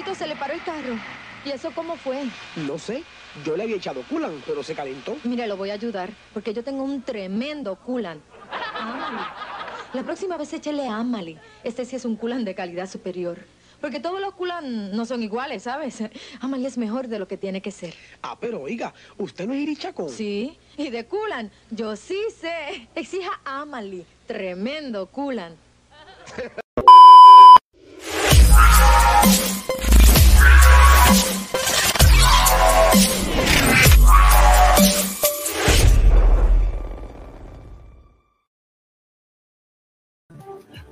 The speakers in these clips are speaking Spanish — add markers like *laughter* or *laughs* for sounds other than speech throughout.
Se le paró el carro. ¿Y eso cómo fue? No sé. Yo le había echado culan, pero se calentó. Mire, lo voy a ayudar, porque yo tengo un tremendo culan. La próxima vez échele Amali. Este sí es un culan de calidad superior. Porque todos los culan no son iguales, ¿sabes? *laughs* Amali es mejor de lo que tiene que ser. Ah, pero oiga, ¿usted no es irichacón? Sí, y de culan, yo sí sé. Exija Amali. Tremendo culan. *laughs*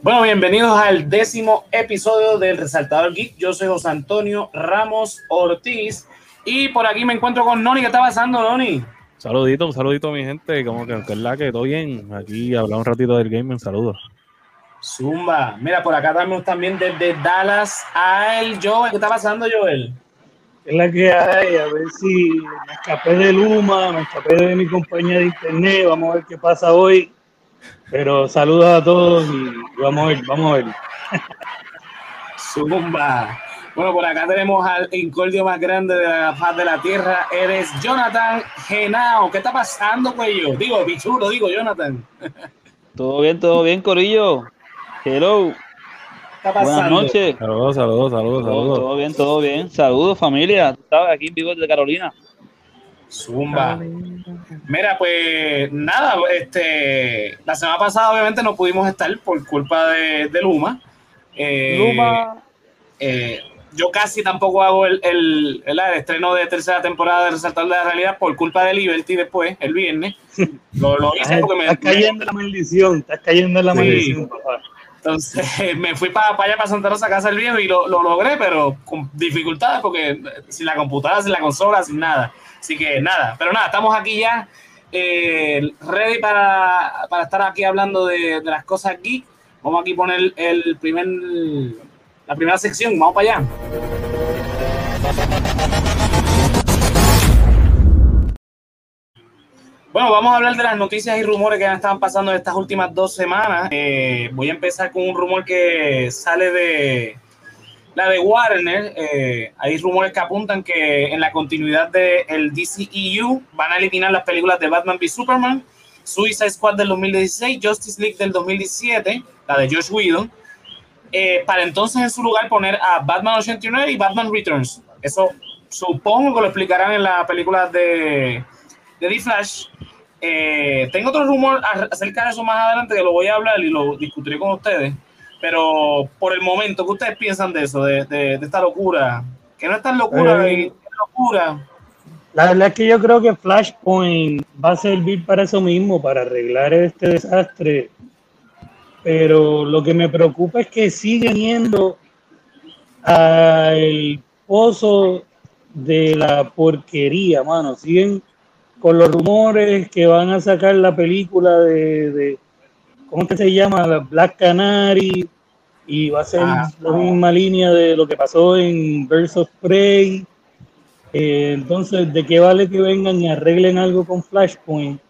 Bueno, bienvenidos al décimo episodio del Resaltador Geek. Yo soy José Antonio Ramos Ortiz y por aquí me encuentro con Noni. ¿Qué está pasando, Noni? Saludito, un saludito a mi gente, como que, que es la que todo bien. Aquí hablar un ratito del gaming, saludos. Zumba. Mira, por acá también, también desde Dallas a el Joel. ¿Qué está pasando, Joel? es la que hay, a ver si me escapé de Luma, me escapé de mi compañía de internet, vamos a ver qué pasa hoy. Pero saludos a todos y vamos a ver, vamos a ver. Zumba. Bueno, por acá tenemos al incordio más grande de la paz de la tierra. Eres Jonathan Genao. ¿Qué está pasando, cuello? Digo, bichulo, digo, Jonathan. Todo bien, todo bien, Corillo. Hello. ¿Qué está pasando? Buenas noches. Saludos, saludos, saludos, Todo, saludos. todo bien, todo bien. Saludos, familia. Tú sabes, aquí en vivo de Carolina. Zumba. Mira, pues nada, este, la semana pasada obviamente no pudimos estar por culpa de, de Luma. Eh, Luma. eh, yo casi tampoco hago el, el, el- el estreno de tercera temporada de Resaltar de la Realidad por culpa de Liberty después, el viernes. *laughs* Lo, lo hice porque me, Estás cayendo en la maldición, estás cayendo en la Sí. maldición, papá. Entonces *laughs* me fui para allá para Santa Rosa, casa del viejo, y lo, lo logré, pero con dificultades porque sin la computadora, sin la consola, sin nada. Así que nada, pero nada, estamos aquí ya eh, ready para, para estar aquí hablando de, de las cosas geek. Vamos aquí a poner el primer, la primera sección, vamos para allá. Bueno, vamos a hablar de las noticias y rumores que han estado pasando estas últimas dos semanas. Eh, voy a empezar con un rumor que sale de la de Warner. Eh, hay rumores que apuntan que en la continuidad del DCEU van a eliminar las películas de Batman v Superman, Suicide Squad del 2016, Justice League del 2017, la de Josh Whedon, eh, para entonces en su lugar poner a Batman 89 y Batman Returns. Eso supongo que lo explicarán en la película de, de The Flash. Eh, tengo otro rumor acerca de eso más adelante que lo voy a hablar y lo discutiré con ustedes. Pero por el momento, ¿qué ustedes piensan de eso, de, de- de esta locura? Que no es tan locura, Eh. es locura. La verdad es que yo creo que Flashpoint va a servir para eso mismo, para arreglar este desastre. Pero lo que me preocupa es que siguen yendo al pozo de la porquería, mano. Siguen con los rumores que van a sacar la película de, de ¿cómo que se llama? La Black Canary. Y va a ser Ah. la misma línea de lo que pasó en of Prey. Eh, entonces, ¿de qué vale que vengan y arreglen algo con Flashpoint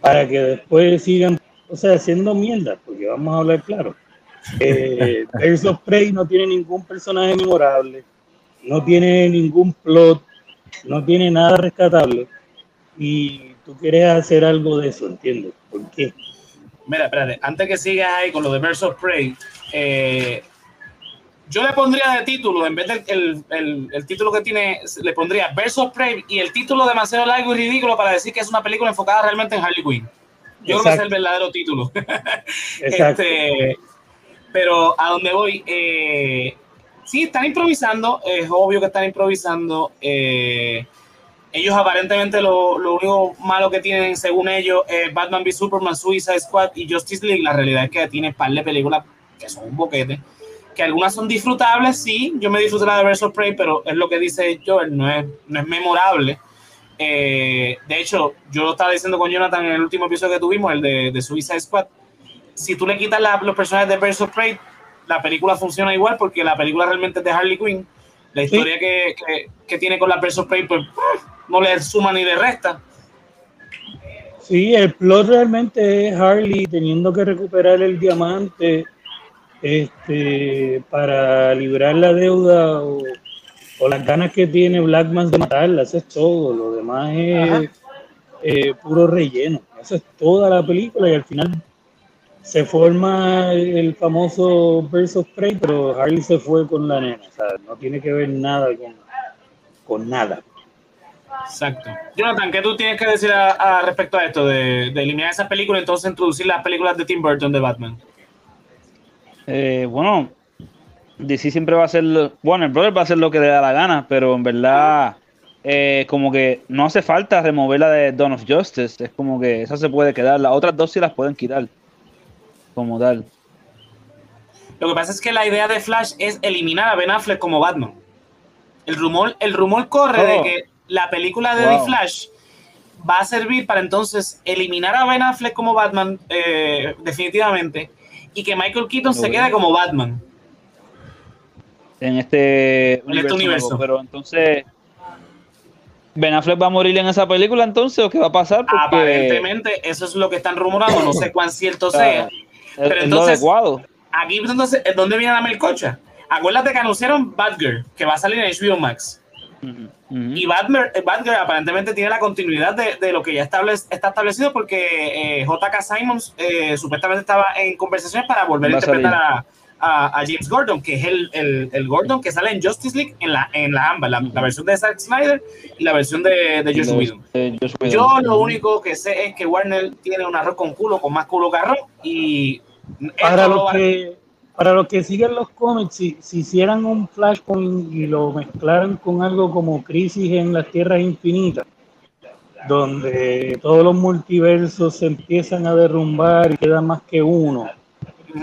para que después sigan, o sea, haciendo mierda? Porque vamos a hablar claro. Eh, *laughs* of Prey no tiene ningún personaje memorable, no tiene ningún plot, no tiene nada rescatable. Y tú quieres hacer algo de eso, ¿entiendes? ¿Por qué? Mira, espérate, antes que sigas ahí con lo de of Prey, eh, yo le pondría de título, en vez del el, el- el título que tiene, le pondría of Prey y el título demasiado largo y ridículo para decir que es una película enfocada realmente en Harley Quinn. Yo creo que es el Exacto. verdadero título. *laughs* Exacto. Este, pero a donde voy, eh, sí, están improvisando, es obvio que están improvisando. eh, ellos aparentemente lo, lo único malo que tienen, según ellos, es Batman v Superman, Suicide Squad y Justice League. La realidad es que tiene par de películas que son un boquete, que algunas son disfrutables, sí, yo me disfruté la de of Prey, pero es lo que dice Joel, no es, no es memorable. Eh, de hecho, yo lo estaba diciendo con Jonathan en el último episodio que tuvimos, el de, de Suicide Squad. Si tú le quitas los personajes de of Prey, la película funciona igual porque la película realmente es de Harley Quinn. La historia que, que- que tiene con la Prey, pues no le suma ni le resta. Sí, el plot realmente es Harley teniendo que recuperar el diamante este, para librar la deuda o o las ganas que tiene Blackman de matarla, eso es todo. Lo demás es eh, puro relleno. Eso es toda la película y al final se forma el famoso of Prey, pero Harley se fue con la nena. O sea, no tiene que ver nada con, con nada. Exacto. Jonathan, ¿qué tú tienes que decir a, a respecto a esto de, de eliminar esas películas y entonces introducir las películas de Tim Burton de Batman? Eh, bueno, DC siempre va a hacer, bueno, el brother va a hacer lo que le da la gana, pero en verdad, eh, como que no hace falta remover la de Dawn of Justice, es como que esa se puede quedar, las otras dos sí las pueden quitar, como tal. Lo que pasa es que la idea de Flash es eliminar a Ben Affleck como Batman. El rumor, el rumor corre de Oh. que la película de Wow. The Flash va a servir para entonces eliminar a Ben Affleck como Batman eh, definitivamente y que Michael Keaton se Ok. quede como Batman. En este este universo. Pero entonces, Ben Affleck va a morir en esa película entonces, ¿o qué va a pasar? Porque Aparentemente eso es lo que están rumorando, no sé cuán cierto sea. Pero es entonces- lo adecuado. Aquí entonces es donde viene la melcocha. Acuérdate que anunciaron Batgirl, que va a salir en HBO Max. Y eh, Batgirl aparentemente tiene la continuidad de, de lo que ya está establecido porque eh, JK Simons eh, supuestamente estaba en conversaciones para volver Va a interpretar a, a- a James Gordon, que es el, el- el Gordon que sale en Justice League en la, en la ambas, la, la versión de Zack Snyder y la versión de, de Josh Whedon. eh. Yo lo único que sé es que Warner tiene un arroz con culo, con más culo que arroz, y Para lo los va- que, para los que siguen los cómics, si, si hicieran un Flashpoint y lo mezclaran con algo como Crisis en las Tierras Infinitas, donde todos los multiversos se empiezan a derrumbar y queda más que uno.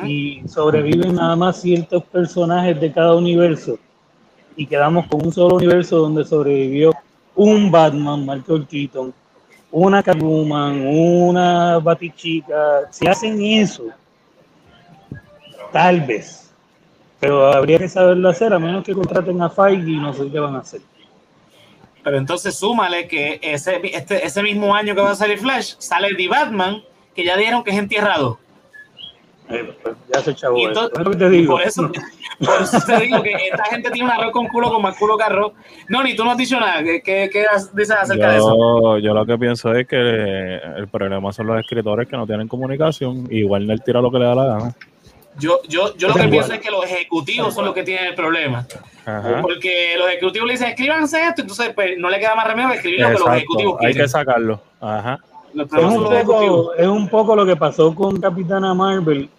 Y sobreviven nada más ciertos personajes de cada universo, y quedamos con un solo universo donde sobrevivió un Batman, Michael Keaton, una Catwoman, una Batichica. Si hacen eso, tal vez. Pero habría que saberlo hacer, a menos que contraten a Feige y no sé qué van a hacer. Pero entonces súmale que ese, este, ese mismo año que va a salir Flash, sale The Batman, que ya dijeron que es entierrado. Eh, pues ya se chavó. Y eso. entonces- Es lo que te digo. Por eso, *laughs* por eso te digo que esta gente tiene un arroz con culo con más culo que arroz. No, ni tú no has dicho nada. ¿Qué, qué, qué dices acerca de eso? Yo, yo lo que pienso es que el problema son los escritores que no tienen comunicación y Warner tira lo que le da la gana. Yo, yo, yo lo que pienso es que los ejecutivos son los que tienen el problema. Ajá. Porque los ejecutivos le dicen, escríbanse esto, entonces pues, no le queda más remedio que escribir lo que los ejecutivos Hay quieren. que sacarlo. Ajá. Es un, poco, es un poco lo que pasó con Capitana Marvel,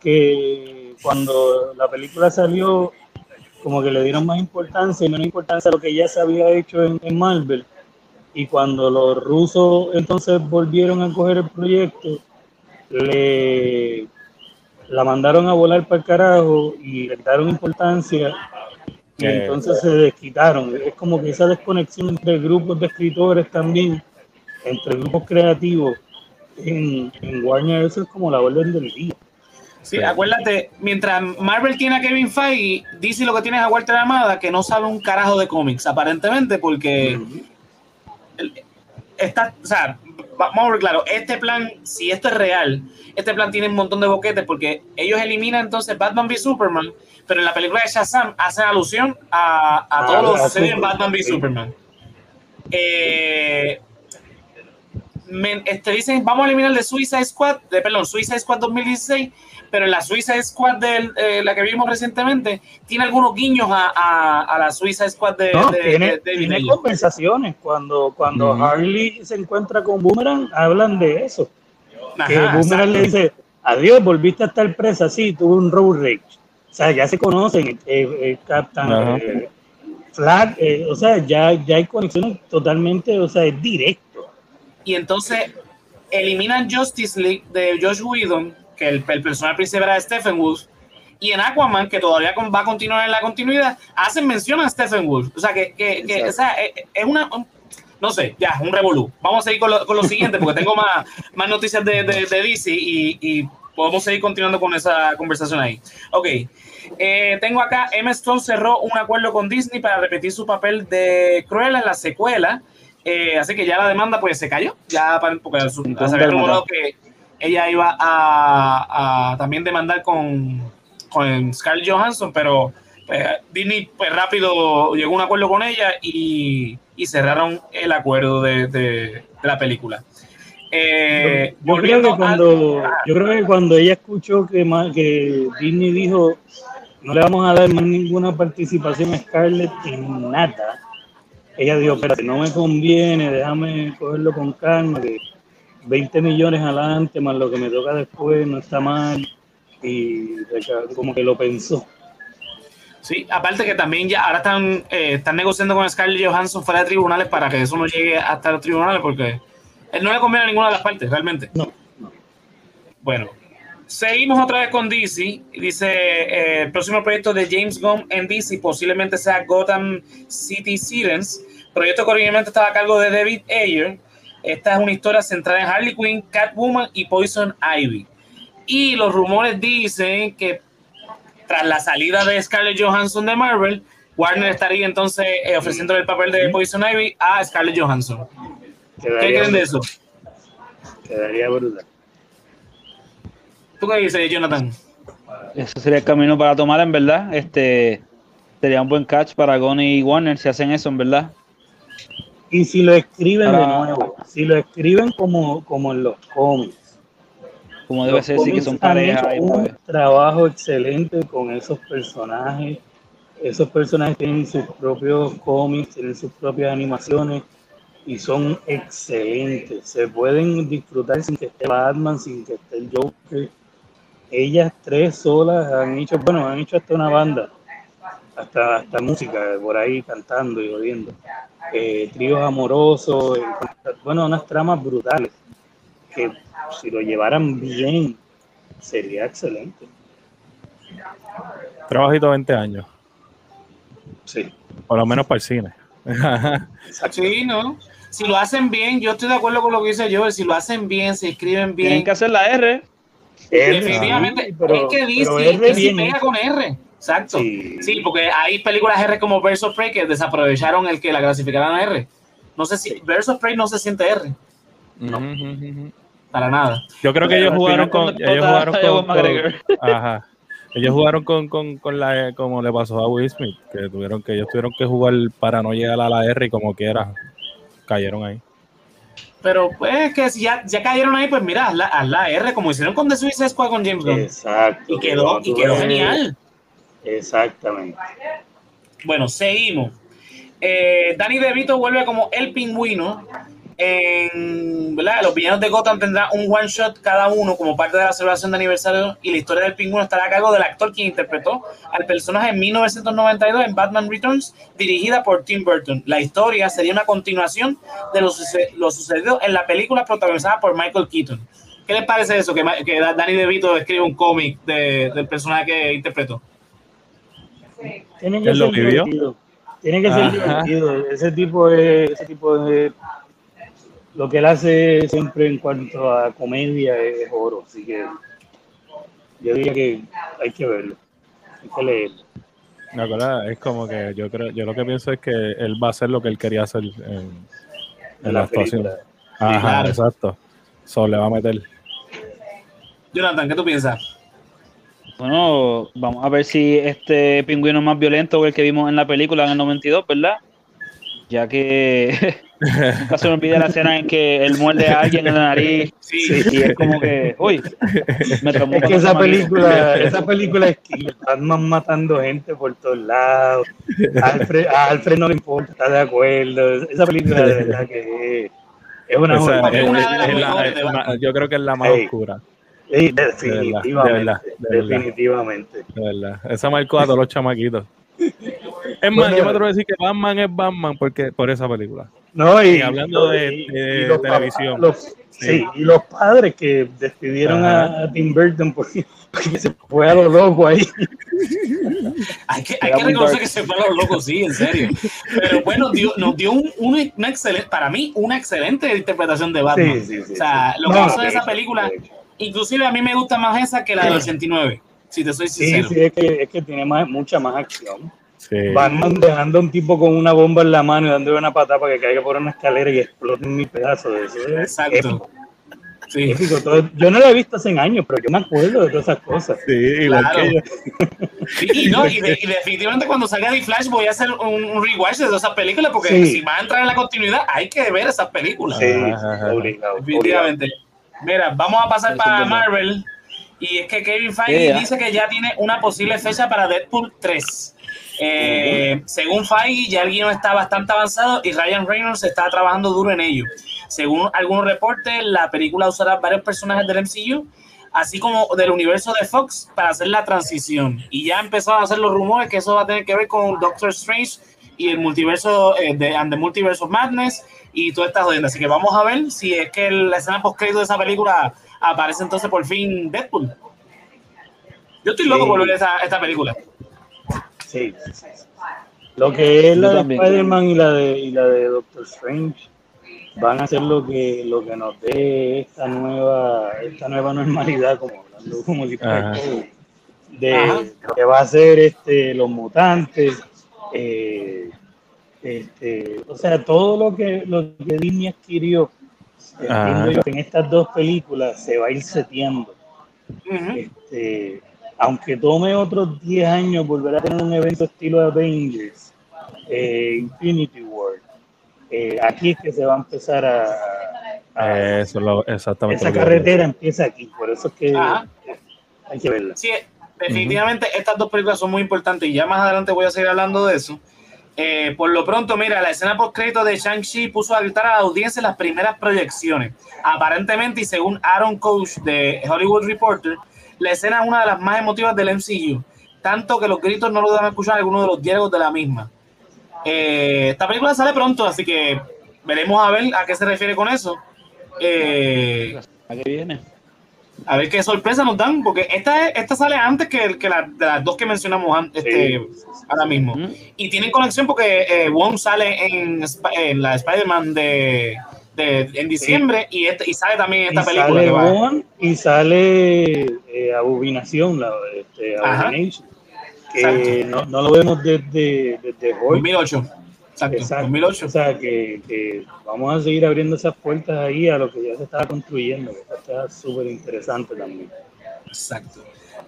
que cuando la película salió, como que le dieron más importancia y menos importancia a lo que ya se había hecho en, en Marvel. Y cuando los rusos entonces volvieron a coger el proyecto, le la mandaron a volar para el carajo y le quitaron importancia y Eh, entonces se desquitaron. Es como que esa desconexión entre grupos de escritores también, entre grupos creativos en, en Warner, eso es como la orden del día. Sí, acuérdate, mientras Marvel tiene a Kevin Feige, DC lo que tiene es a Walter Amada, que no sabe un carajo de cómics, aparentemente, porque está, o sea, vamos a ver claro, este plan, si esto es real, este plan tiene un montón de boquetes, porque ellos eliminan entonces Batman v Superman, pero en la película de Shazam hacen alusión a, a Ah, todo lo que a sucede en Batman v. Superman. Eh, men- este, dicen, vamos a eliminar de Suicide Squad, de, perdón, Suicide Squad 2016, pero en la Suicide Squad de eh, la que vimos recientemente, tiene algunos guiños a, a, a la Suicide Squad de, No, de- tiene, de- de tiene David Ayer. conversaciones. Cuando, cuando. Harley se encuentra con Boomerang, hablan de eso. que Boomerang le dice, adiós, volviste a estar presa, sí, tuve un road rage. O sea, ya se conocen, eh, eh, Captain eh, Flag, eh, o sea, ya, ya hay conexiones totalmente, o sea, es directo. Y entonces eliminan Justice League de Josh Whedon, que el, el personaje principal era Stephen Wolf, y en Aquaman, que todavía va a continuar en la continuidad, hacen mención a Stephen Wolf. O sea, que, que- que, o sea, es, una... un- no sé, ya, un revolú. Vamos a seguir con lo, con lo siguiente, porque tengo más, más noticias de, de, de DC y, y podemos seguir continuando con esa conversación ahí. Ok, eh, tengo acá, Emma Stone cerró un acuerdo con Disney para repetir su papel de Cruella en la secuela. Eh, así que ya la demanda pues se cayó. Ya para, porque Entonces, se había rumorado que ella iba a, a también demandar con, con Scarlett Johansson, pero pues, Disney pues rápido llegó a un acuerdo con ella y, y cerraron el acuerdo de, de, de la película. Eh, yo, creo que cuando, a- yo creo que cuando ella escuchó que, que Disney dijo no le vamos a dar más ninguna participación a Scarlett en nada, ella dijo, espérate, no me conviene, déjame cogerlo con calma, que 20 millones adelante más lo que me toca después no está mal, y como que lo pensó. Sí, aparte que también ya ahora están, eh, están negociando con Scarlett Johansson fuera de tribunales para que eso no llegue hasta los tribunales porque él no le conviene a ninguna de las partes realmente. No, no. Bueno, seguimos otra vez con DC. Dice eh, el próximo proyecto de James Gunn en DC posiblemente sea Gotham City Sirens. Proyecto que originalmente estaba a cargo de David Ayer. Esta es una historia centrada en Harley Quinn, Catwoman y Poison Ivy. Y los rumores dicen que tras la salida de Scarlett Johansson de Marvel, Warner estaría entonces eh, ofreciendo el papel de Poison Ivy a Scarlett Johansson. ¿Qué creen de eso? quedaría brutal. ¿Tú qué dices, Jonathan? Eso sería el camino para tomar, en verdad. Este sería un buen catch para Goni y Warner si hacen eso, en verdad. Y si lo escriben de nuevo, si lo escriben como, como en los cómics, Como debe Los ser, sí que son han pareja. hecho y un pues, trabajo excelente con esos personajes. Esos personajes tienen sus propios cómics, tienen sus propias animaciones y son excelentes. Se pueden disfrutar sin que esté Batman, sin que esté el Joker. Ellas tres solas han hecho, bueno, han hecho hasta una banda, hasta, hasta música por ahí cantando y oyendo. Eh, tríos amorosos, eh, bueno, unas tramas brutales que si lo llevaran bien sería excelente. Trabajito de 20 años, Sí, por lo menos para el cine. Sí, ¿no? Si lo hacen bien, yo estoy de acuerdo con lo que dice Joel, si lo hacen bien, se escriben tienen bien, que hacer la R. Definitivamente, pero- es que DC bien pega con R, exacto. Sí. Sí. porque hay películas R como Birds of Prey que desaprovecharon el que la clasificaran a R. No sé si Birds of Prey no se siente R, No. Para nada. Yo creo que Pero ellos jugaron con. Ellos jugaron con. con- *laughs* ajá. Ellos jugaron con, con, con la como le pasó a Will Smith, que tuvieron que ellos tuvieron que jugar para no llegar a la R y como quiera cayeron ahí. Pero pues que si ya, ya cayeron ahí, pues mira, haz la, haz la R como hicieron con The Suicide Squad con James Gunn. Exacto. Y quedó, y quedó genial. Exactamente. Bueno, seguimos. Eh, Danny DeVito vuelve como el pingüino. En, ¿verdad? Los villanos de Gotham tendrán un one shot cada uno como parte de la celebración de aniversario y la historia del pingüino estará a cargo del actor quien interpretó al personaje en 1992 en Batman Returns, dirigida por Tim Burton. La historia sería una continuación de lo, suce- lo sucedido en la película protagonizada por Michael Keaton. ¿Qué les parece eso? Que, que Danny DeVito escribe un cómic de- del personaje que interpretó. Tiene que ¿Él lo ser vivió? divertido. Tiene que ser divertido. Ese tipo de, ese tipo de lo que él hace siempre en cuanto a comedia es oro, así que yo diría que hay que verlo, hay que leerlo. Me acuerdo, es como que yo creo, yo lo que pienso es que él va a hacer lo que él quería hacer en, en la actuación. película. Ajá, claro. exacto. So, le va a meter. Jonathan, ¿qué tú piensas? Bueno, vamos a ver si este pingüino es más violento que el que vimos en la película en el 92, ¿verdad? Ya que *laughs* nunca se me olvida la escena en que él muerde a alguien en la nariz Sí. y es como que, uy, me Es que esa película, esa película es que Batman matando gente por todos lados. A Alfred, a Alfred no le importa, está de acuerdo. Esa película de verdad que es, es una Esa- Porque es- una es- de la- de yo creo que es la más oscura, Sí, definitivamente, de verdad, de verdad. definitivamente. de verdad. Esa marcó a todos los chamaquitos. *laughs* Es más, Bueno. yo me atrevo a decir que Batman es Batman porque por esa película. No, y, Y hablando de- y- de y los televisión. los- sí, y los padres que despidieron a, a Tim Burton *laughs* porque, porque se fue a lo loco ahí. *laughs* Hay que, hay que reconocer dark. que se fue a los locos, sí, en serio. Pero bueno, dio, nos dio un, un- una excelente, para mí, una excelente interpretación de Batman. Sí, sí, sí, o sea, sí. lo que No, pasó de esa película, inclusive a mí me gusta más esa que la del *clears throat* 89, si te soy Sí, sincero. sí, es que, es que tiene más, mucha más acción. Sí. Batman dejando a un tipo con una bomba en la mano y dándole una patada para que caiga por una escalera y explote en mil pedazos. Eso es Exacto. épico. Sí. Épico, todo- yo no lo he visto hace años, pero yo me acuerdo de todas esas cosas. Sí, igual Claro. que yo. Y, y no, y, de- y definitivamente cuando salga The Flash voy a hacer un, un rewatch de todas esas películas porque Sí. si va a entrar en la continuidad hay que ver esas películas. Sí, Ajá, ajá. obligado. Definitivamente. Mira, vamos a pasar para verdad. Y es que Kevin Feige Yeah. dice que ya tiene una posible fecha para Deadpool 3. Eh, Según Feige, ya el guion está bastante avanzado y Ryan Reynolds está trabajando duro en ello. Según algunos reportes, la película usará varios personajes del MCU, así como del universo de Fox, para hacer la transición. Y ya empezaron a hacer los rumores que eso va a tener que ver con Doctor Strange y el multiverso eh, de and the Multiverse of Madness y todas estas jodiendas. Así que vamos a ver si es que la escena post de esa película aparece entonces por fin Deadpool. Yo estoy loco Sí. por ver esta, esta película. Sí. Lo que es la de. Spider-Man y la de, y la de Doctor Strange van a ser lo que, lo que nos dé esta nueva, esta nueva normalidad, como hablando como si fuera Ajá. COVID, de Ajá. lo que va a ser este, los mutantes, eh, este, o sea, todo lo que, lo que Disney adquirió, Entiendo yo que en estas dos películas se va a ir seteando. Ujú. Este, aunque tome otros 10 años volver a tener un evento estilo Avengers, eh, Infinity War, eh, aquí es que se va a empezar a... a- Eso es lo, exactamente. esa carretera empieza aquí, por eso es que Ajá. hay que verla. Sí, definitivamente estas dos películas son muy importantes y ya más adelante voy a seguir hablando de eso. Eh, por lo pronto, mira, la escena post crédito de Shang-Chi puso a gritar a la audiencia en las primeras proyecciones. Aparentemente, y según Aaron Coach de Hollywood Reporter, la escena es una de las más emotivas del MCU, tanto que los gritos no lo dan a escuchar algunos de los diálogos de la misma. Eh, esta película sale pronto, así que veremos a ver a qué se refiere con eso. Eh, ¿A qué viene? A ver qué sorpresa nos dan, porque esta, esta sale antes que, que la, de las dos que mencionamos este, Sí. ahora mismo. ¿Mm? Y tienen conexión porque eh, Wong sale en, en la Spider-Man de, de- en diciembre y, este, y sale también en Y esta película. sale que va- Bond y sale eh, Abominación, la, este. Abomination, que no, no lo vemos desde, desde Hulk. 2008. Exacto, Exacto. 2008. O sea, que, que vamos a seguir abriendo esas puertas ahí a lo que ya se estaba construyendo, que está súper interesante también. Exacto.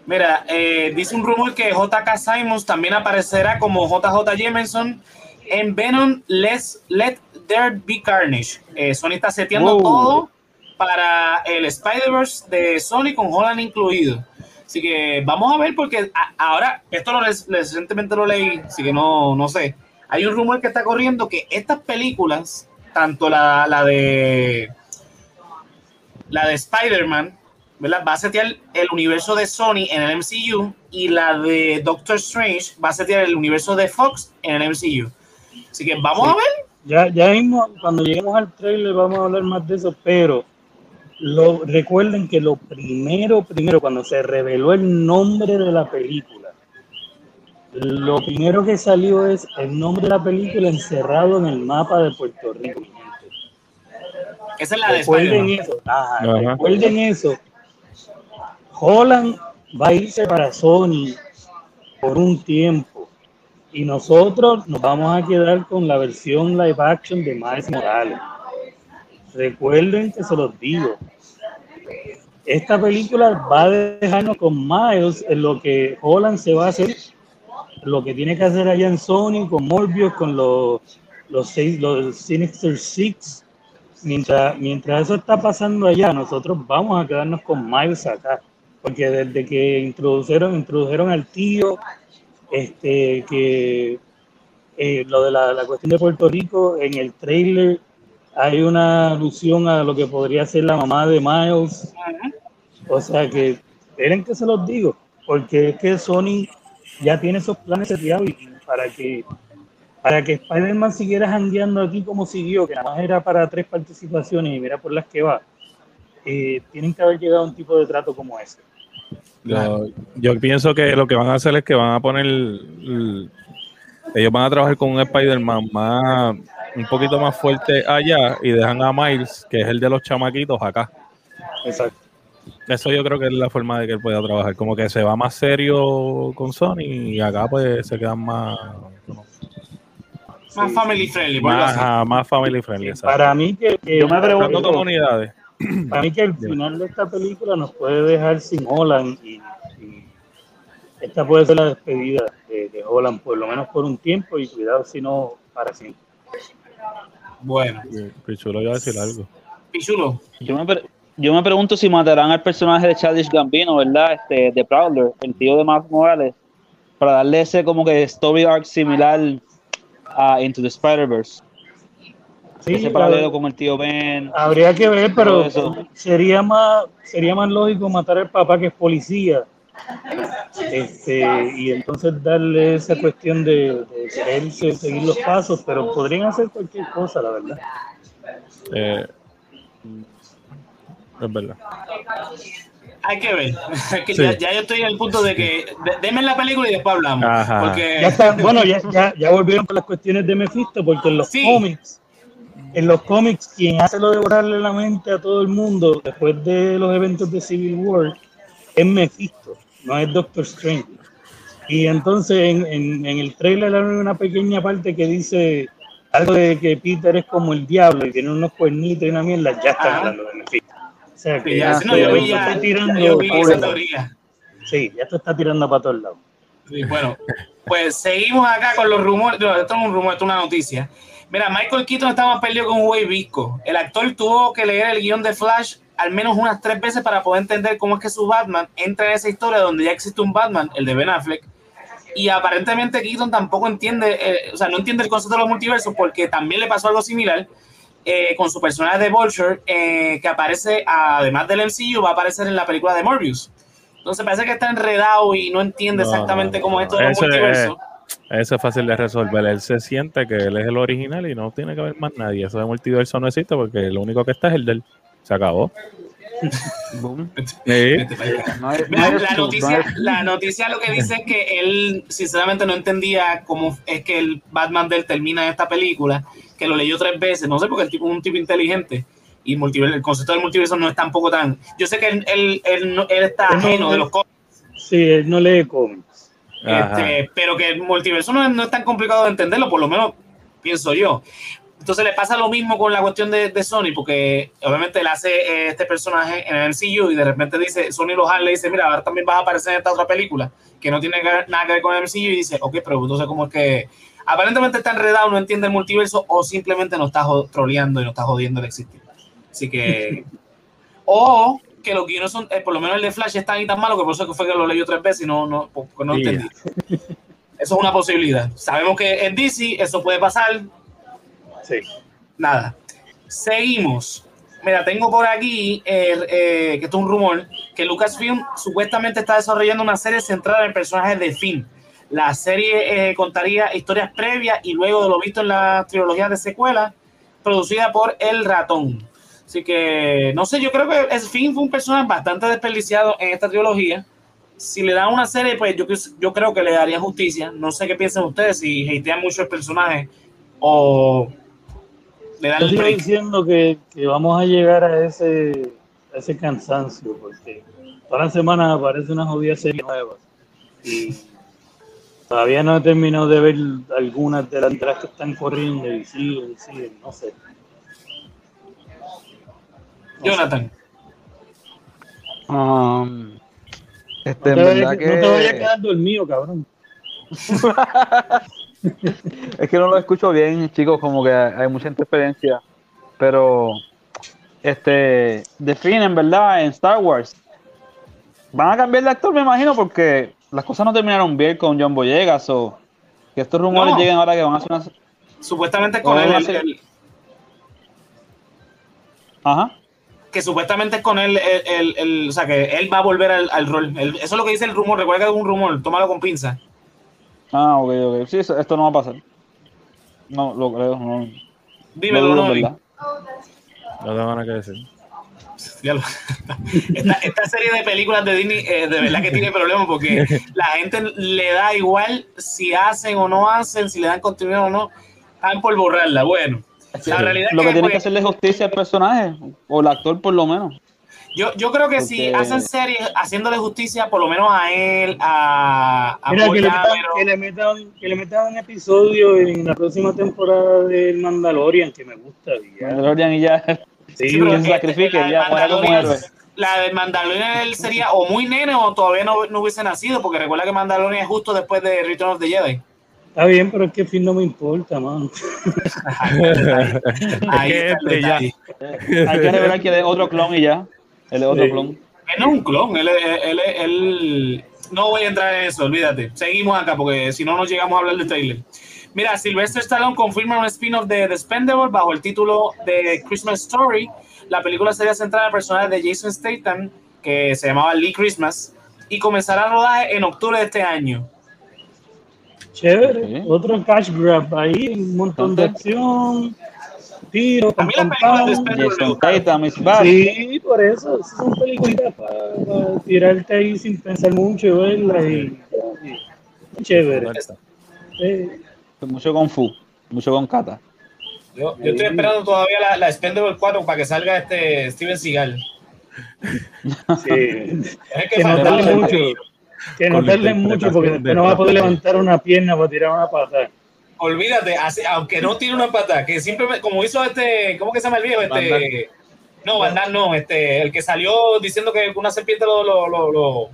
Mira, eh, dice un rumor que JK Simons también aparecerá como JJ Jameson en Venom Let's Let There Be Carnage. Eh, Sony está seteando Wow. todo para el Spider-Verse de Sony con Holland incluido. Así que vamos a ver porque a- ahora, esto lo recientemente lo leí, así que no, no sé. Hay un rumor que está corriendo que estas películas, tanto la, la de la de Spider-Man, ¿verdad? Va a setear el universo de Sony en el MCU y la de Doctor Strange va a setear el universo de Fox en el MCU. Así que vamos Sí. a ver. Ya, ya mismo, cuando lleguemos al trailer vamos a hablar más de eso, pero lo, recuerden que lo primero, primero, cuando se reveló el nombre de la película, lo primero que salió es el nombre de la película encerrado en el mapa de Puerto Rico. Esa es la de Recuerden Spider-Man. eso, ajá, Ajá. recuerden eso. Holland va a irse para Sony por un tiempo y nosotros nos vamos a quedar con la versión live action de Miles Morales. Recuerden que se los digo. Esta película va a dejarnos con Miles en lo que Holland se va a hacer, lo que tiene que hacer allá en Sony con Morbius, con los, los, seis, los Sinister Six, mientras, mientras eso está pasando allá, nosotros vamos a quedarnos con Miles acá. Porque desde que introdujeron, introdujeron al tío, este, que eh, lo de la, la cuestión de Puerto Rico, en el trailer hay una alusión a lo que podría ser la mamá de Miles. O sea que, esperen que se los digo, porque es que Sony ya tiene esos planes seteados y para que para que Spider-Man siguiera jangueando aquí como siguió, que nada más era para tres participaciones y mira por las que va, eh, tienen que haber llegado a un tipo de trato como ese. Yo, yo pienso que lo que van a hacer es que van a poner. el- ellos van a trabajar con un Spider-Man más. un poquito más fuerte allá y dejan a Miles, que es el de los chamaquitos, acá. Exacto. Eso yo creo que es la forma de que él pueda trabajar. Como que se va más serio con Sony y acá pues se quedan más. Más family friendly, por Más, ajá, más family friendly. exacto. Para mí que, que Yo me pregunto, comunidades. Para mí que el final de esta película nos puede dejar sin Holland y, y esta puede ser la despedida de, de Holland, por lo menos por un tiempo y cuidado si no para siempre. Bueno, Pichulo iba a decir algo. Pichulo. Yo me, yo me pregunto si matarán al personaje de Childish Gambino, ¿verdad? Este, de Prowler, el tío de Miles Morales, para darle ese como que story arc similar a Into the Spider-Verse. Sí, ese paralelo con el tío Ben. Habría que ver, pero sería más, sería más lógico matar al papá que es policía. Este, y entonces darle esa cuestión de, de seguir los pasos, pero podrían hacer cualquier cosa, la verdad. Eh, es verdad. Hay que ver. *laughs* Es que Sí. ya, ya yo estoy en el punto de que de- denme la película y después hablamos. Ajá. Porque Ya está, *laughs* bueno, ya, ya, ya volvieron con las cuestiones de Mephisto, porque en los Sí. cómics, en los cómics, quien hace lo de borrarle la mente a todo el mundo después de los eventos de Civil War es Mephisto, no es Doctor Strange. Y entonces en, en, en el trailer hay una pequeña parte que dice algo de que Peter es como el diablo y tiene unos cuernitos y una mierda, ya están Ajá. hablando de Mephisto. Sea que ya, no, yo vi ya- está tirando ya yo vi esa teoría. Sí, ya esto está tirando para todos lados. Sí, bueno, pues seguimos acá con los rumores. No, esto no es un rumor, esto es una noticia. Mira, Michael Keaton estaba perdido con un güey visco. El actor tuvo que leer el guion de Flash al menos unas tres veces para poder entender cómo es que su Batman entra en esa historia donde ya existe un Batman, el de Ben Affleck. Y aparentemente Keaton tampoco entiende, eh, o sea, no entiende el concepto de los multiversos porque también le pasó algo similar eh, con su personaje de Vulture, eh, que aparece, además del MCU, va a aparecer en la película de Morbius. Entonces parece que está enredado y no entiende exactamente no, cómo es todo el Eso es- multiverso. Eso es fácil de resolver. Él se siente que él es el original y no tiene que haber más nadie. Eso de multiverso no existe porque lo único que está es el del. Se acabó. Boom. No no la, noticia, hay- la noticia lo que dice es que él sinceramente no entendía cómo es que el Batman de él termina esta película, que lo leyó tres veces, no sé, porque el tipo es un tipo inteligente y el concepto del multiverso no es tampoco tan... Yo sé que él, él, él está Él no- ajeno de los cómics, Sí, él no lee cómics. Este, pero que el multiverso no es, no es tan complicado de entenderlo, por lo menos pienso yo. Entonces le pasa lo mismo con la cuestión de, de Sony, porque obviamente él hace eh, este personaje en el MCU y de repente dice, Sony Lohan le dice, mira, ahora también vas a aparecer en esta otra película, que no tiene nada que ver con el MCU, y dice, ok, pero entonces cómo es que aparentemente está enredado, no entiende el multiverso, o simplemente nos está troleando y nos está jodiendo el existir. Así que... *laughs* o que los guiones son, eh, por lo menos el de Flash es tan y tan malo que por eso fue que lo leyó tres veces y no, no, no entendí. Eso es una posibilidad. Sabemos que en DC eso puede pasar, Sí. Nada. Seguimos. Mira, tengo por aquí, eh, eh, que esto es un rumor, que Lucasfilm supuestamente está desarrollando una serie centrada en el personaje de Finn. La serie eh, contaría historias previas y luego de lo visto en la trilogía de secuela, producida por El Ratón. Así que, no sé, yo creo que Finn fue un personaje bastante desperdiciado en esta trilogía. Si le dan una serie, pues yo, yo creo que le daría justicia. No sé qué piensan ustedes, si hatean mucho el personaje o le dan Yo el sigo break. diciendo que, que vamos a llegar a ese, a ese cansancio, porque todas las semanas aparece una jodida serie nueva. Y todavía no he terminado de ver algunas de las, de las que están corriendo y siguen, y siguen, no sé. Jonathan. Um, este, No en te, vayas, verdad que... no te vayas a quedar dormido, cabrón. *laughs* Es que no lo escucho bien, chicos, como que hay mucha interferencia. Pero, este, definen, ¿verdad? En Star Wars. Van a cambiar de actor, me imagino, porque las cosas no terminaron bien con John Boyegas o que estos rumores No. lleguen ahora que van a hacer una... Supuestamente es con él, a el- Ajá. que supuestamente es con él, el, el- el- o sea, que él va a volver al, al rol. Eso es lo que dice el rumor. Recuerda que es un rumor, tómalo con pinza. Ah, ok, ok. Sí, eso- esto no va a pasar. No, lo creo, no. Dímelo, no, no. No tengo nada que decir. *laughs* Esta, esta serie de películas de Disney eh, de verdad que tiene problemas porque *laughs* la gente le da igual si hacen o no hacen, si le dan continuidad o no, están por borrarla. Bueno, la realidad es Lo que que, tiene que pues, hacerle justicia al personaje, o el actor por lo menos. Yo, yo creo que si hacen series haciéndole justicia, por lo menos a él, a, a Mira, que le, metan, que, le metan, un episodio en la próxima temporada de Mandalorian, que me gusta. ya. Mandalorian y ya. Sí, Sí, pero que se sacrifique, la de ya Mandalorian-. La de Mandalorian él sería o muy nene o todavía no, no hubiese nacido, porque recuerda que Mandalorian es justo después de Return of the Jedi. está bien, pero es que el fin no me importa, mano. *laughs* Ahí detalle. Hay que revelar que es otro clon y ya. Él es otro Sí. clon. Él no es un clon, él, es- él, es- él- No voy a entrar en eso, olvídate. Seguimos acá porque si no, no llegamos a hablar del trailer. Mira, Sylvester Stallone confirma un spin-off de The Spendable bajo el título de Christmas Story. La película sería centrada en el personaje de Jason Statham, que se llamaba Lee Christmas, y comenzará el rodaje en octubre de este año. Chévere. Otro cash grab ahí, un montón de acción, tiro, A pam, mí la pam, película de Jason back. Sí, por eso. Esas son peliculitas para, para tirarte ahí sin pensar mucho y verlas y, y- chévere. Sí. Mucho con Fu, mucho con Kata. Yo, yo estoy esperando todavía la, la Spendable 4 para que salga este Steven Seagal. Sí. *laughs* Es el Que no tarde mucho. Que no Con tarden mucho porque no va a poder levantar una pierna para tirar una pata. Olvídate, así- aunque no tiene una pata, que simplemente, como hizo este, ¿cómo que se llama el viejo? Este, no, Van Damme no, este, el que salió diciendo que una serpiente lo, lo, lo, lo-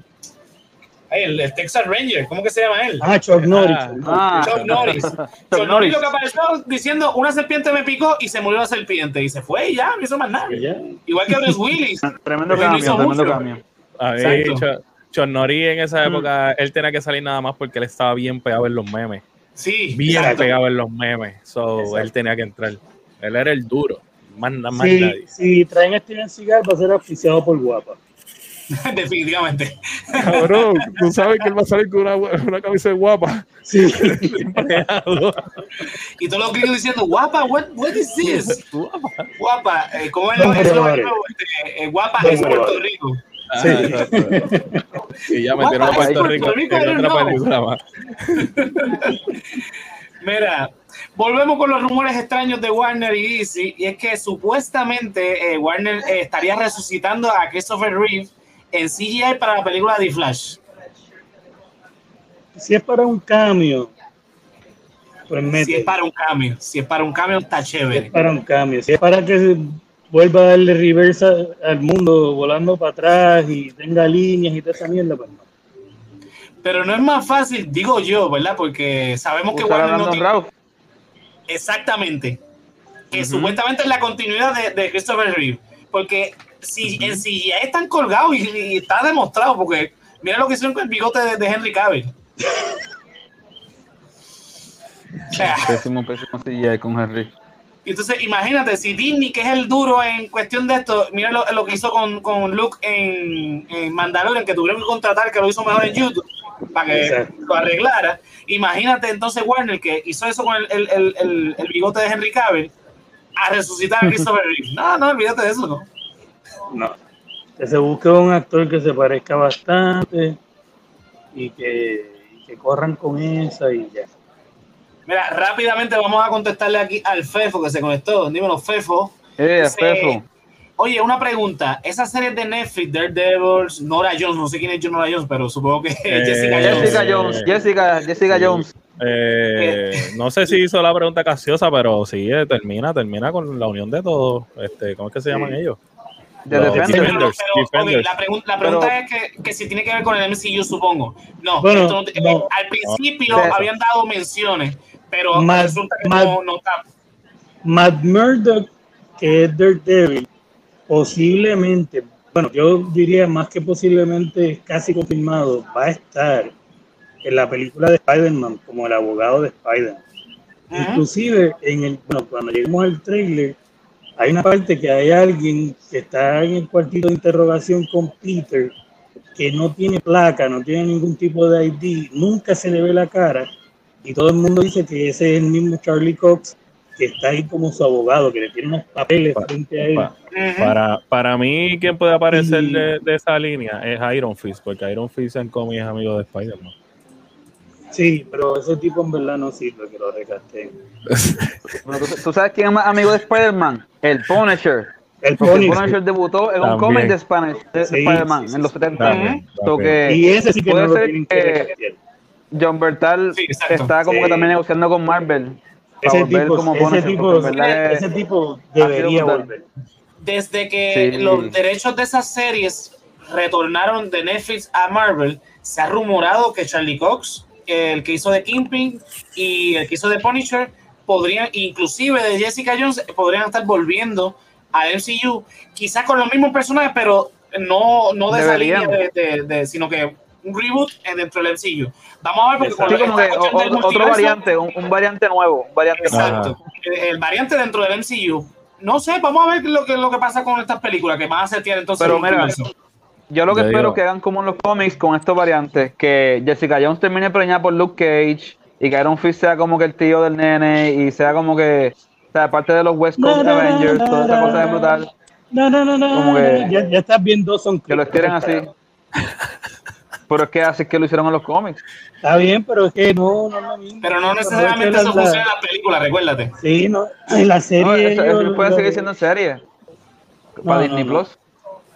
el, el Texas Ranger, ¿cómo que se llama él? Ah, Chuck Norris. Ah, Chuck Norris. *laughs* Chuck Norris lo que apareció diciendo una serpiente me picó y se murió la serpiente y se fue y ya, no hizo más nada. Igual que Bruce Willis. *laughs* Tremendo Porque no cambio, hizo tremendo mucho. cambio. A Norris en esa época, él tenía que salir nada más porque él estaba bien pegado en los memes. Sí, Bien exacto. pegado en los memes. So, Exacto. él tenía que entrar. Él era el duro. Más, más Si, nadie. si traen a Steven Seagal va a ser auspiciado por guapa. *laughs* Definitivamente. Cabrón, tú sabes que él va a salir con una, una camisa guapa. Sí. *laughs* Y todos los gringos diciendo, guapa, what, what is this? Guapa, eh, ¿cómo es lo- Brodores. este, eh, Guapa es Puerto. Rico. Ah, Sí. exacto. Y ya metieron a Puerto Rico Puerto Rico, en otra película más. *laughs* Mira, volvemos con los rumores extraños de Warner y DC, y es que supuestamente eh, Warner eh, estaría resucitando a Christopher Reeve en CGI para la película de The Flash. Si es para un cambio, pues mete. Si es para un cambio, si es para un cambio está Si es chévere. para un cambio. Si es para que se vuelva a darle reversa al mundo volando para atrás y tenga líneas y toda esa mierda, pues no. Pero no es más fácil, digo yo, ¿verdad? Porque sabemos que Warner no tiene... Exactamente. Que supuestamente es la continuidad de, de Christopher Reeve. Porque si en CGI están colgados y, y está demostrado, porque mira lo que hicieron con el bigote de, de Henry Cavill. O sea, Pésimo, pésimo CGI con Henry. Y entonces imagínate, si Disney, que es el duro en cuestión de esto, mira lo, lo que hizo con, con Luke en, en Mandalorian, que tuvieron que contratar, que lo hizo mejor en YouTube, para que Exacto. lo arreglara. Imagínate entonces Warner, que hizo eso con el, el, el, el- el bigote de Henry Cavill, a resucitar a Christopher Reeve. *laughs* No, no, olvídate de eso, ¿no? No. Que se busque un actor que se parezca bastante y que, y que corran con esa y ya. Mira, rápidamente vamos a contestarle aquí al Fefo que se conectó. Dímelo, Fefo. Eh, Dice, Fefo. Oye, una pregunta. Esa serie de Netflix, Daredevils, Nora Jones, no sé quién es Nora Jones, pero supongo que *laughs* Eh, Jessica Jones. Jessica Jones, Jessica, Jessica Sí. Jones. Eh, no sé si hizo la pregunta capciosa, pero sí, eh, termina, termina con la unión de todos. Este, ¿Cómo es que se llaman ellos? The Los Defenders. Pero, Defenders, pero, la, pregun- la pregunta Pero- es que, que si tiene que ver con el MCU, supongo. No, Bueno, esto no no. al principio No. habían dado menciones, pero resulta que no, no está. Matt Murdock, que es Daredevil, posiblemente, bueno, yo diría más que posiblemente, casi confirmado, va a estar en la película de Spider-Man como el abogado de Spider-Man. Inclusive, en el, bueno, cuando lleguemos al trailer, hay una parte que hay alguien que está en el cuartito de interrogación con Peter, que no tiene placa, no tiene ningún tipo de ID, nunca se le ve la cara, y todo el mundo dice que ese es el mismo Charlie Cox que está ahí como su abogado, que le tiene unos papeles Pa- frente a él. Para, para mí, quien puede aparecer Y- de, de esa línea es Iron Fist, porque Iron Fist en cómics es amigo de Spider-Man. Sí, pero ese tipo en verdad no sirve que lo recasten. *laughs* Bueno, ¿tú, tú sabes quién es más amigo de Spider-Man? El Punisher. El Punisher. Punisher debutó en un cómic de, Spanish, de Sí, Spider-Man sí, sí, en los sí. 70. También, So también. que Y ese sí que puede no lo ser tienen que. John Bertal Sí, está como Sí. que también negociando con Marvel. Ese tipo, como ese tipo, tipo debería volver. desde que Sí. los derechos de esas series retornaron de Netflix a Marvel, se ha rumorado que Charlie Cox, el que hizo de Kingpin y el que hizo de Punisher, podrían, inclusive de Jessica Jones, podrían estar volviendo a MCU, quizás con los mismos personajes, pero no, no de esa línea, de, de- de- sino que un reboot en- dentro del MCU. Vamos a ver, porque con Sí, como que o- otro variante, un, un variante nuevo, un variante nuevo. Exacto. El, el variante dentro del MCU. No sé, vamos a ver lo que, lo que pasa con estas películas que van a setear entonces. Pero mira. Yo lo que espero digo- es que hagan como en los cómics con estos variantes, que Jessica Jones termine preñada por Luke Cage y que Iron Fist sea como que el tío del nene y sea como que, o sea, parte de los West Coast Na, na, na, Avengers, toda esa cosa es brutal, No, no, no, no. Como que- ya, ya estás viendo son que lo estiren así. *laughs* Pero es que es que lo hicieron en los cómics. Está bien, pero es que no, no es lo mismo. Pero no es necesariamente que eso la- funciona en las películas, recuérdate. Sí, no. En la serie. No, eso, eso ellos puede lo- seguir siendo en serie. Para no, Disney no. Plus.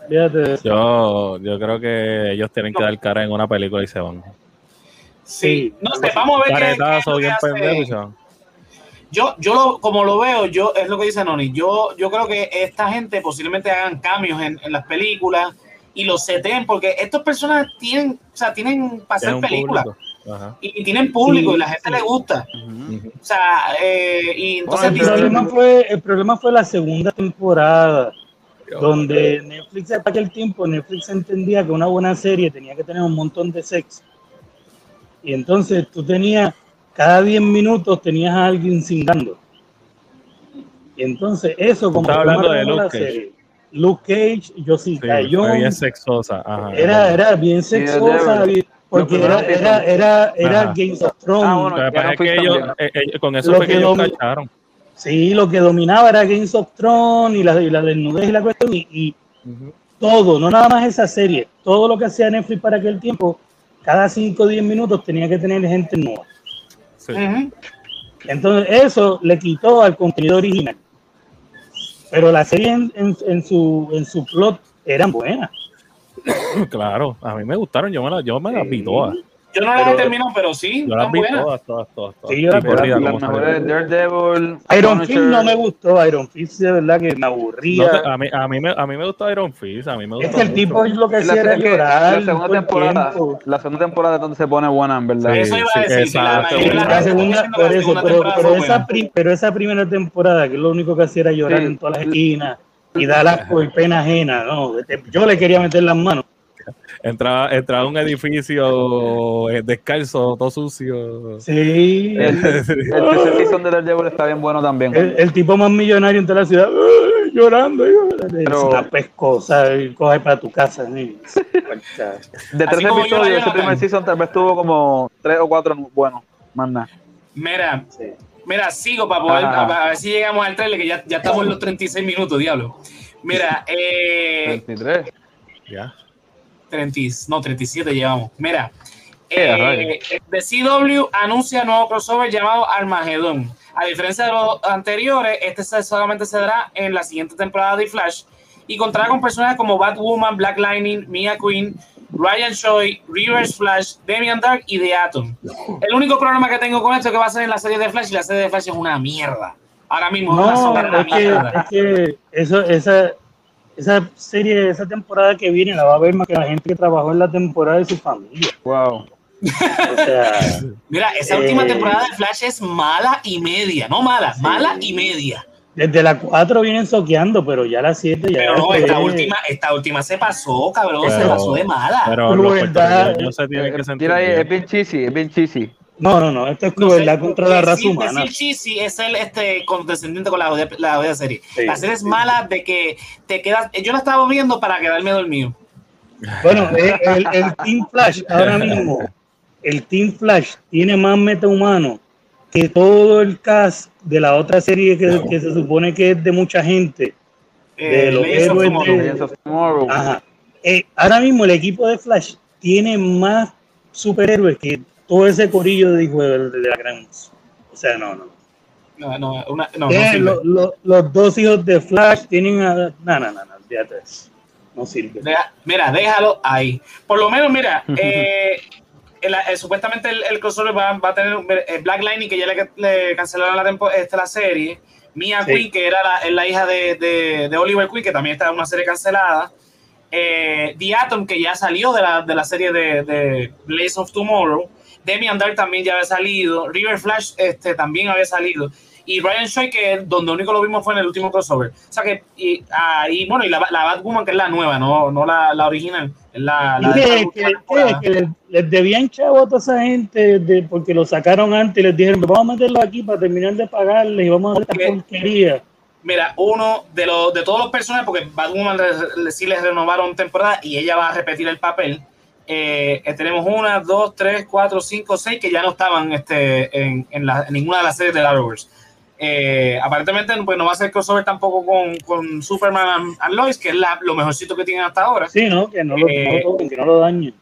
Fíjate. Yo, yo creo que ellos tienen que dar cara en una película y se van. Sí. No sé, vamos a ver qué- qué, es Caretazo bien hace. pendejo se van. Yo, yo lo, como lo veo, yo es lo que dice Noni. Yo, yo creo que esta gente posiblemente hagan cambios en, en las películas y los seten, porque estos personajes tienen, o sea, tienen para hacer películas. Ajá. y, y tienen público Sí, y la gente le gusta. O sea, eh, y entonces Bueno, El problema, fue, el problema fue la segunda temporada, donde Netflix, para aquel tiempo, Netflix entendía que una buena serie tenía que tener un montón de sexo. Y entonces tú tenías, cada 10 minutos tenías a alguien cingando. Y entonces eso, como fue hablando de la serie, Luke Cage, Jessica Sí, Jones, bien sexosa. Ajá. era, era bien sexosa, porque era, era, era, era. Games of Thrones. Ah, bueno, Lo que ya pasa no es que fui ellos, también. eh, eh, con eso Lo fue que que ellos domi- cacharon. Sí, lo que dominaba era Games of Thrones y la, y la desnudez y la cuestión y, todo, no nada más esa serie, todo lo que hacía Netflix para aquel tiempo, cada 5 o 10 minutos tenía que tener gente nueva. Sí. Entonces eso le quitó al contenido original. Pero la serie en, en- en su, en su plot eran buenas. *coughs* Claro, a mí me gustaron, yo me las, yo me las vi todas. Yo no las he Pero- terminado, pero sí, Yo las vi buenas. todas, todas, todas. todas. Sí, yo las vi. Las mejores salieron. Iron Daredevil, Fist no me gustó, Iron Fist de verdad que me aburría. No a, mí, a, mí me, a mí me gustó Iron Fist, a mí me es gustó que el mucho. tipo lo que hacía era es llorar. la segunda temporada, tiempo. la segunda temporada es donde se pone buena, en verdad. Sí, Eso iba a sí, decir, que la segunda, por eso, pero, temporada pero fue esa pero esa primera temporada, que es lo único que hacía era llorar Sí. en todas las esquinas y dar asco y pena ajena, ¿no? Yo le quería meter las manos. Entraba, entraba a un edificio eh, descalzo, todo sucio. Sí, El, el, el *laughs* tercer season de Daredevil está bien bueno también. el- el tipo más millonario en toda la ciudad, llorando. Pero- es una pescosa coge para tu casa. ¿sí? *laughs* De tres episodios, ese primer season tal vez tuvo como tres o cuatro buenos, más nada. Mira, Sí. mira, sigo para poder, a, a ver si llegamos al trailer, que ya, ya estamos en los 36 minutos, diablo. Mira, *laughs* eh, 23. Ya. 30, no, 37 llevamos. Mira, Eh, The CW anuncia nuevo crossover llamado Armageddon. A diferencia de los anteriores, este solamente se dará en la siguiente temporada de Flash y contará con personajes como Batwoman, Black Lightning, Mia Queen, Ryan Choi, Reverse Flash, Damian Dark y The Atom. El único problema que tengo con esto es que va a ser en la serie de Flash y la serie de Flash es una mierda. Ahora mismo es una No, es que, mierda. es que eso, esa, esa serie, esa temporada que viene la va a ver más que la gente que trabajó en la temporada de su familia. Wow. O sea, *laughs* Mira, esa Eh, última temporada de Flash es mala y media. No mala, mala y media. desde la 4 vienen soqueando, pero ya la 7 ya. Pero no, es- esta última, esta última se pasó, cabrón, se pasó de mala. Pero puertorriqueños se tienen que sentir ahí, es bien. bien cheesy, es bien cheesy. No, no, no, esto es No crueldad sé, contra la raza decir- humana. Decir cheesy es el este, condescendiente con la jodida, la jodida serie. Sí, la serie es sí. mala de que te quedas. Yo la estaba viendo para quedarme dormido. Bueno, eh, el, el Team Flash ahora mismo, el Team Flash tiene más metahumano que todo el cast de la otra serie que, que se supone que es de mucha gente. De Eh, los héroes de-. Ajá. Eh, ahora mismo el equipo de Flash tiene más superhéroes que todo ese corillo de, hijo de, de la gran. O sea, no, no. No, no, una- no, lo- lo- los dos hijos de Flash tienen a. No, no, no, no, eso. No sirve. Deja- mira, déjalo ahí. Por lo menos, mira, *laughs* eh, el- el- supuestamente el, el crossover va, va a tener eh, Black Lightning, que ya le, le cancelaron la, tempo- este, la serie. Mia Sí. Queen, que era la, es la hija de, de- de Oliver Queen, que también está en una serie cancelada. Eh, The Atom, que ya salió de la, de la serie de, de Blaze of Tomorrow. Demian Dark también ya había salido. River Flash este, también había salido. Y Ryan Choi, que donde único lo vimos fue en el último crossover. O sea que, y, ah, y bueno, y la, la Batwoman, que es la nueva, no, no la, la original. Es la, la de que, esta que- que- les, les debían chavo a toda esa gente de- porque lo sacaron antes y les dijeron, vamos a meterlo aquí para terminar de pagarles y vamos a hacer esta porquería. Mira, uno de los de todos los personajes, porque Batwoman sí les renovaron temporada y ella va a repetir el papel. Eh, eh, tenemos una, dos, tres, cuatro, cinco, seis que ya no estaban este, en, en la- en ninguna de las series de Arrowverse. Eh, aparentemente pues, no va a ser crossover tampoco con, con Superman and, Lois, que es la- lo mejorcito que tienen hasta ahora. Sí, ¿no? Que no lo, Eh, no que no lo dañen.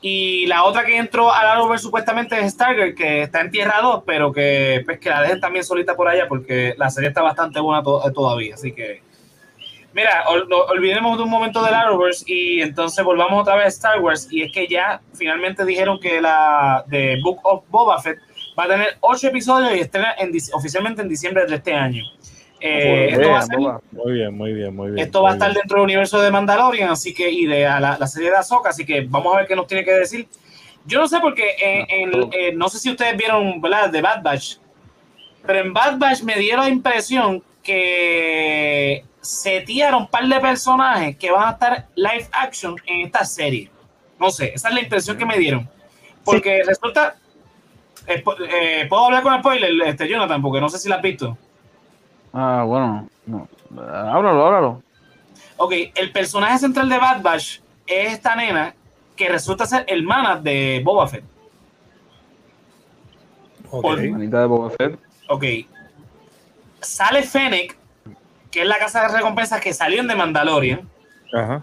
Y la otra que entró al Arrowverse supuestamente es Stargirl, que está en Tierra 2, pero que, pues, que la dejen también solita por allá porque la serie está bastante buena to- todavía. Así que, mira, ol- olvidemos de un momento del Arrowverse y entonces volvamos otra vez a Star Wars. Y es que ya finalmente dijeron que la de Book of Boba Fett va a tener ocho episodios y estrena en oficialmente en diciembre de este año. Eh, esto va a ser- Muy bien, muy bien, muy bien. esto va a estar bien. dentro del universo de Mandalorian, así que, y de a la, la serie de Ahsoka, así que vamos a ver qué nos tiene que decir. Yo no sé porque, en, en- eh, no sé si ustedes vieron, ¿verdad? De Bad Batch, pero en Bad Batch me dio la impresión que setearon un par de personajes que van a estar live action en esta serie. No sé, esa es la impresión que me dieron. Porque resulta, eh, eh, ¿puedo hablar con spoiler, este, Jonathan? Porque no sé si la has visto. Ah, bueno. No. Háblalo, háblalo. Ok, el personaje central de Bad Batch es esta nena que resulta ser hermana de Boba Fett. Ok. Por- Manita de Boba Fett. Ok. Sale Fennec, que es la casa de recompensas que salió en The Mandalorian. Ajá.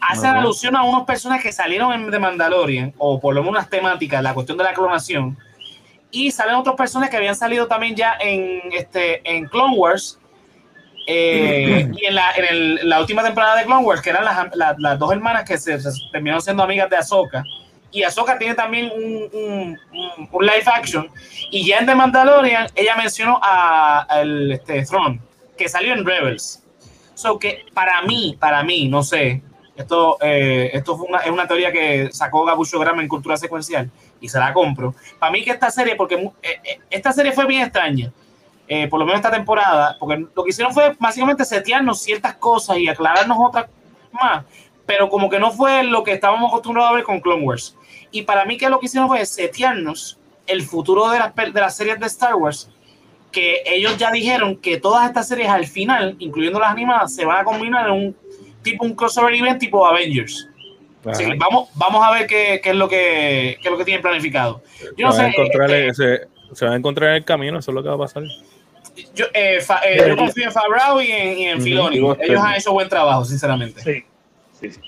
Hace Ajá. alusión a unos personajes que salieron en The Mandalorian, o por lo menos unas temáticas, la cuestión de la clonación. Y salen otros personajes que habían salido también ya en, este, en Clone Wars. eh, y en, la, en el- la última temporada de Clone Wars, que eran las, las- las dos hermanas que se, se terminaron siendo amigas de Ahsoka. Y Ahsoka tiene también un, un, un- un live action. Y ya en The Mandalorian, ella mencionó a, al este, Thrawn, que salió en Rebels. So que para mí, para mí, no sé, esto, eh, esto fue una, es una teoría que sacó Gabucho Grama en Cultura Secuencial y se la compro. Para mí que esta serie, porque eh, eh, esta serie fue bien extraña, eh, por lo menos esta temporada, porque lo que hicieron fue básicamente setearnos ciertas cosas y aclararnos otras más, pero como que no fue lo que estábamos acostumbrados a ver con Clone Wars. Y para mí que lo que hicieron fue setearnos el futuro de las, de las series de Star Wars, que ellos ya dijeron que todas estas series al final, incluyendo las animadas, se van a combinar en un tipo un crossover event tipo Avengers. Así que vamos, vamos a ver qué, qué es lo que, qué es lo que tienen planificado. Yo no Se va a sé, encontrar, este, se, se va a encontrar en el camino, eso es lo que va a pasar. yo, eh, Fa- eh, yo confío en Favreau y en, y en. Filoni. Ellos Pedro. han hecho buen trabajo, sinceramente. Sí. sí, sí.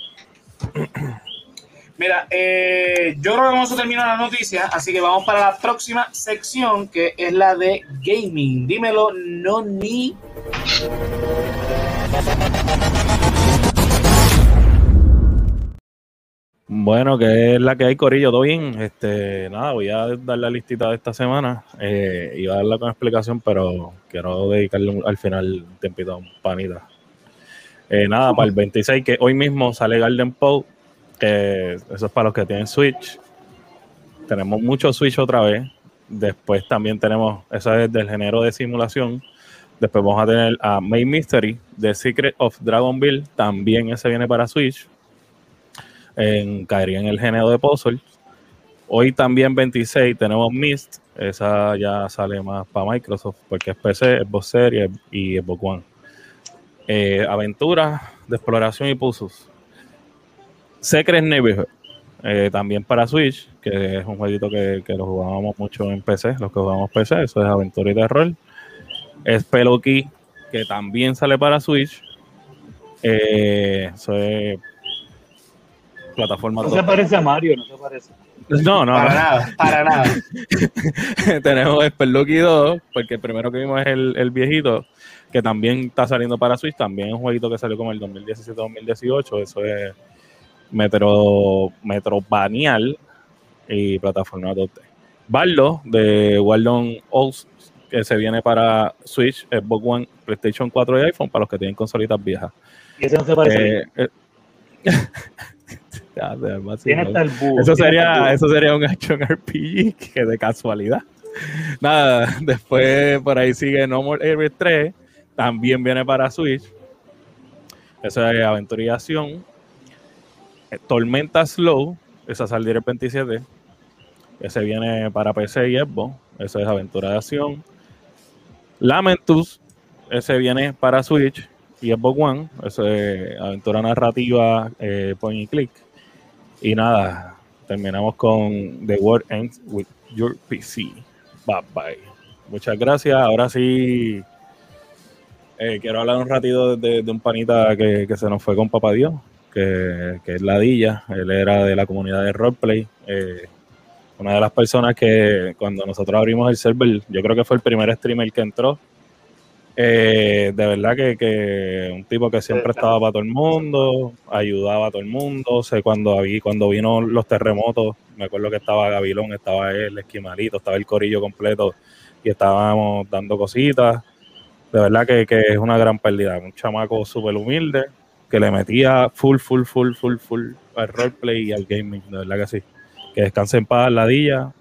Mira, eh, yo creo que con eso termina la noticia, así que vamos para la próxima sección, que es la de gaming. Dímelo, no ni. Bueno, que es la que hay, Corillo, todo bien. Este, nada, voy a dar la listita de esta semana. Eh, iba a darla con explicación, pero quiero dedicarle al final un tiempito a un panita. Eh, nada, para el 26, que hoy mismo sale Garden Pole, eso es para los que tienen Switch. Tenemos mucho Switch otra vez. Después también tenemos, eso es del género de simulación. Después vamos a tener a Main Mystery, The Secret of Dragonville, también ese viene para Switch en, caería en el género de puzzle. Hoy también 26 tenemos Mist, esa ya sale más para Microsoft porque es PC, Xbox Series y Xbox One. Eh, aventuras de exploración y puzzles. Secret Neighborhood, eh, también para Switch, que es un jueguito que, que lo jugábamos mucho en PC, los que jugamos PC, eso es aventura y terror. Spelunky, que también sale para Switch. Eh, eso es plataforma No 2. se parece a Mario, no se parece. No, no, Para no. nada, para *laughs* nada. *laughs* Tenemos Spelunky 2, porque el primero que vimos es el, el viejito, que también está saliendo para Switch. También es un jueguito que salió como el 2017-2018. Eso es Metro, Metrovanial y plataforma 2D. Bardo de Waldon Oats, que se viene para Switch, Xbox One, PlayStation 4 y iPhone para los que tienen consolitas viejas. Y ese no se parece. Eh, eh, *laughs* ya, el búho. Eso sería, eso sería un action RPG *laughs* que de casualidad. Nada, después por ahí sigue No More Heroes 3, también viene para Switch. Eso es aventura y acción. Tormenta Slow, esa saldrá el 27. Ese viene para PC y Xbox. Eso es aventura de acción. Lamentus, ese viene para Switch y Xbox One. Eso es aventura narrativa, eh, point y click. Y nada, terminamos con The World Ends with Your PC. Bye bye. Muchas gracias. Ahora sí, eh, quiero hablar un ratito de, de un panita que, que se nos fue con Papá Dios, que, que es Ladilla. Él era de la comunidad de Roleplay. eh, una de las personas que cuando nosotros abrimos el server, yo creo que fue el primer streamer que entró. Eh, de verdad que, que un tipo que siempre estaba para todo el mundo, ayudaba a todo el mundo. Sé cuando, habí- cuando vino los terremotos, me acuerdo que estaba Gavilón, estaba él, Esquimalito, estaba el corillo completo y estábamos dando cositas. De verdad que, que es una gran pérdida. Un chamaco súper humilde que le metía full, full, full, full, full al roleplay y al gaming. De verdad que sí. Que descanse en paz, ladilla.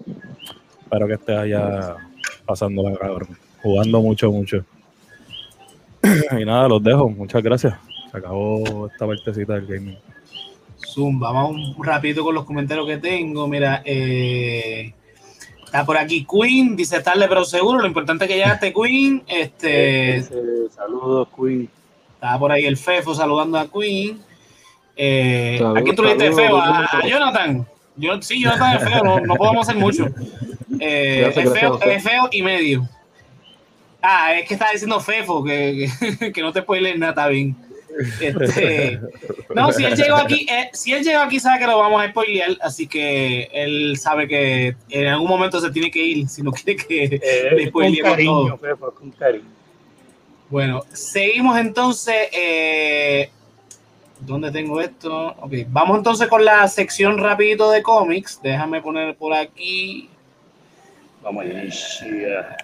Espero que estés allá pasando la cabrón. Jugando mucho, mucho. *clears throat* y nada, los dejo. Muchas gracias. Se acabó esta partecita del gaming. Zumba, vamos un rapidito con los comentarios que tengo. Mira, eh, está por aquí Queen, dice tarde pero seguro. Lo importante es que llegaste, Queen. Este, Saludos, Queen. Está por ahí el Fefo saludando a Queen. Eh, Saludos, ¿A quién tú le diste feo? ¿A, Jonathan? Yo, sí, Jonathan es feo, no, no podemos hacer mucho. Eh, Gracias, es, feo, gracias. es feo y medio. Ah, es que estaba diciendo Fefo, que, que, que no te puede leer nada, está bien. Este, no, si él llegó aquí, eh, si él llegó aquí sabe que lo vamos a spoilear, así que él sabe que en algún momento se tiene que ir, si no quiere que Eh, le spoileemos todo. Pepo, con cariño. Bueno, seguimos entonces. eh, ¿Dónde tengo esto? Ok, vamos entonces con la sección rapidito de cómics. Déjame poner por aquí. Vamos allá. Yeah.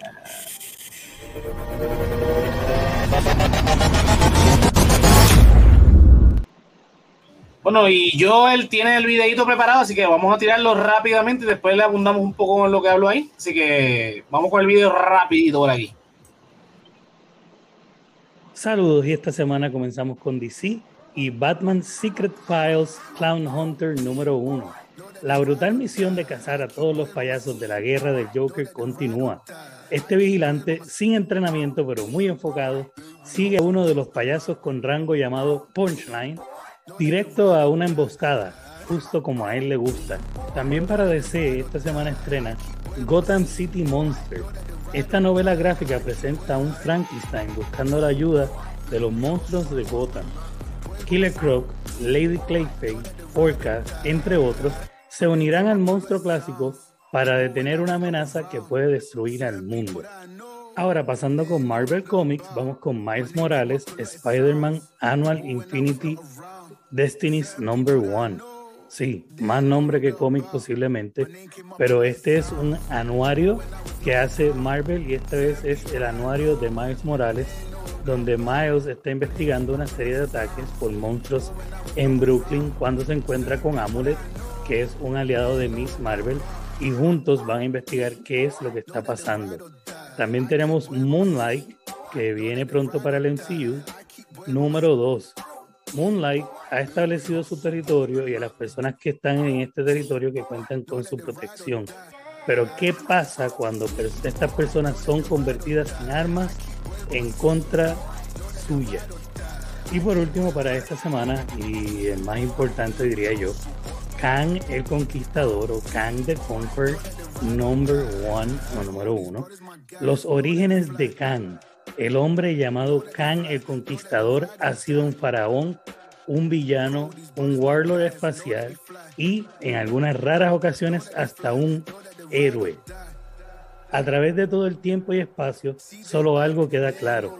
Bueno, y yo él tiene el videito preparado, así que vamos a tirarlo rápidamente y después le abundamos un poco en lo que hablo ahí. Así que vamos con el video rapidito por aquí. Saludos y esta semana comenzamos con DC y Batman Secret Files Clown Hunter número 1. La brutal misión de cazar a todos los payasos de la guerra del Joker continúa. Este vigilante, sin entrenamiento pero muy enfocado, sigue a uno de los payasos con rango llamado Punchline directo a una emboscada, justo como a él le gusta. También para DC, esta semana estrena Gotham City Monster. Esta novela gráfica presenta a un Frankenstein buscando la ayuda de los monstruos de Gotham. Killer Croc, Lady Clayface, Orca, entre otros, se unirán al monstruo clásico para detener una amenaza que puede destruir al mundo. Ahora pasando con Marvel Comics, vamos con Miles Morales, Spider-Man Annual Infinity Destiny's Number One. Sí, más nombre que cómic posiblemente, pero este es un anuario que hace Marvel y esta vez es el anuario de Miles Morales, donde Miles está investigando una serie de ataques por monstruos en Brooklyn cuando se encuentra con Amulet, que es un aliado de Miss Marvel, y juntos van a investigar qué es lo que está pasando. También tenemos Moonlight, que viene pronto para el MCU. Número 2. Moonlight ha establecido su territorio y a las personas que están en este territorio que cuentan con su protección. Pero ¿qué pasa cuando estas personas son convertidas en armas en contra suya? Y por último, para esta semana, y el más importante diría yo, Kang el Conquistador o Kang the Conqueror Number One o número uno. Los orígenes de Kang. El hombre llamado Kang el Conquistador ha sido un faraón, un villano, un warlord espacial y en algunas raras ocasiones hasta un héroe. A través de todo el tiempo y espacio, solo algo queda claro,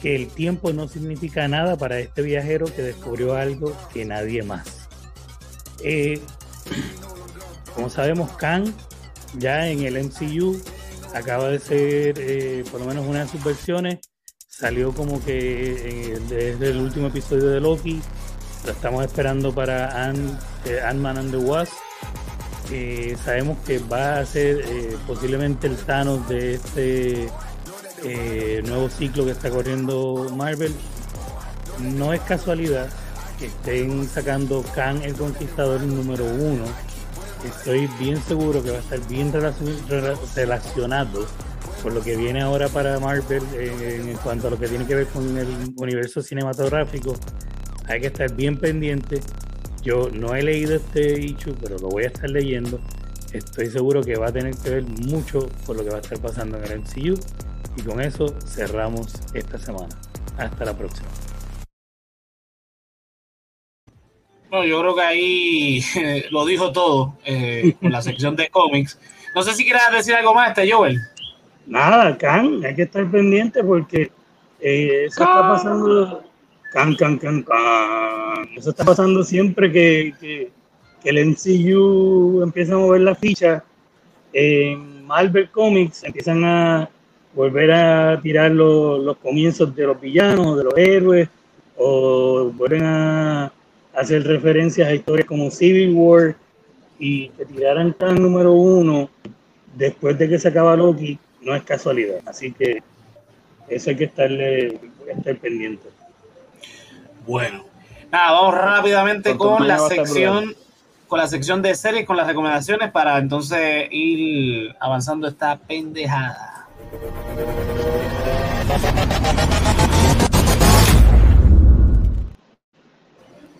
que el tiempo no significa nada para este viajero que descubrió algo que nadie más. Eh, *clears throat* como sabemos, Kang ya en el MCU acaba de ser, eh, por lo menos una de sus versiones, salió como que eh, desde el último episodio de Loki. Lo estamos esperando para Ant, eh, Ant-Man and the Wasp. Eh, sabemos que va a ser posiblemente el Thanos de este nuevo ciclo que está corriendo Marvel. No es casualidad que estén sacando Khan el Conquistador número uno. Estoy bien seguro que va a estar bien relacion- rela- relacionado con lo que viene ahora para Marvel eh, en cuanto a lo que tiene que ver con el universo cinematográfico. Hay que estar bien pendiente. Yo no he leído este issue, pero lo voy a estar leyendo. Estoy seguro que va a tener que ver mucho con lo que va a estar pasando en el MCU. Y con eso cerramos esta semana. Hasta la próxima. No, yo creo que ahí *laughs* lo dijo todo eh, con la sección de cómics. No sé si quieres decir algo más, este Joel. Nada, Can, hay que estar pendiente porque eh, eso está pasando. Can, can, can, can. Eso está pasando siempre que, que, que el MCU empieza a mover la ficha. En Marvel Comics empiezan a volver a tirar los, los comienzos de los villanos, de los héroes, o vuelven a hacer referencias a historias como Civil War y que tiraran Can número uno después de que se acaba Loki no es casualidad. Así que eso hay que estarle estar pendiente. Bueno, nada, vamos rápidamente Con la sección con la sección de series, con las recomendaciones para entonces ir avanzando esta pendejada.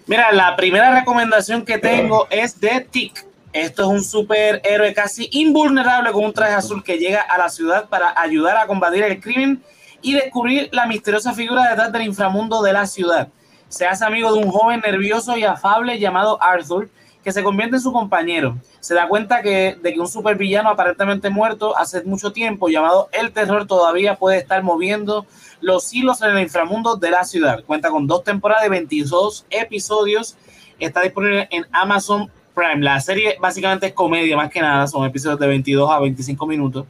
Mira, la primera recomendación que tengo es de Tick. Esto es un superhéroe casi invulnerable con un traje azul que llega a la ciudad para ayudar a combatir el crimen y descubrir la misteriosa figura detrás del inframundo de la ciudad. Se hace amigo de un joven nervioso y afable llamado Arthur, que se convierte en su compañero. Se da cuenta que, de que un supervillano aparentemente muerto hace mucho tiempo, llamado El Terror, todavía puede estar moviendo los hilos en el inframundo de la ciudad. Cuenta con dos temporadas de 22 episodios. Está disponible en Amazon Prime. La serie básicamente es comedia, más que nada. Son episodios de 22 a 25 minutos.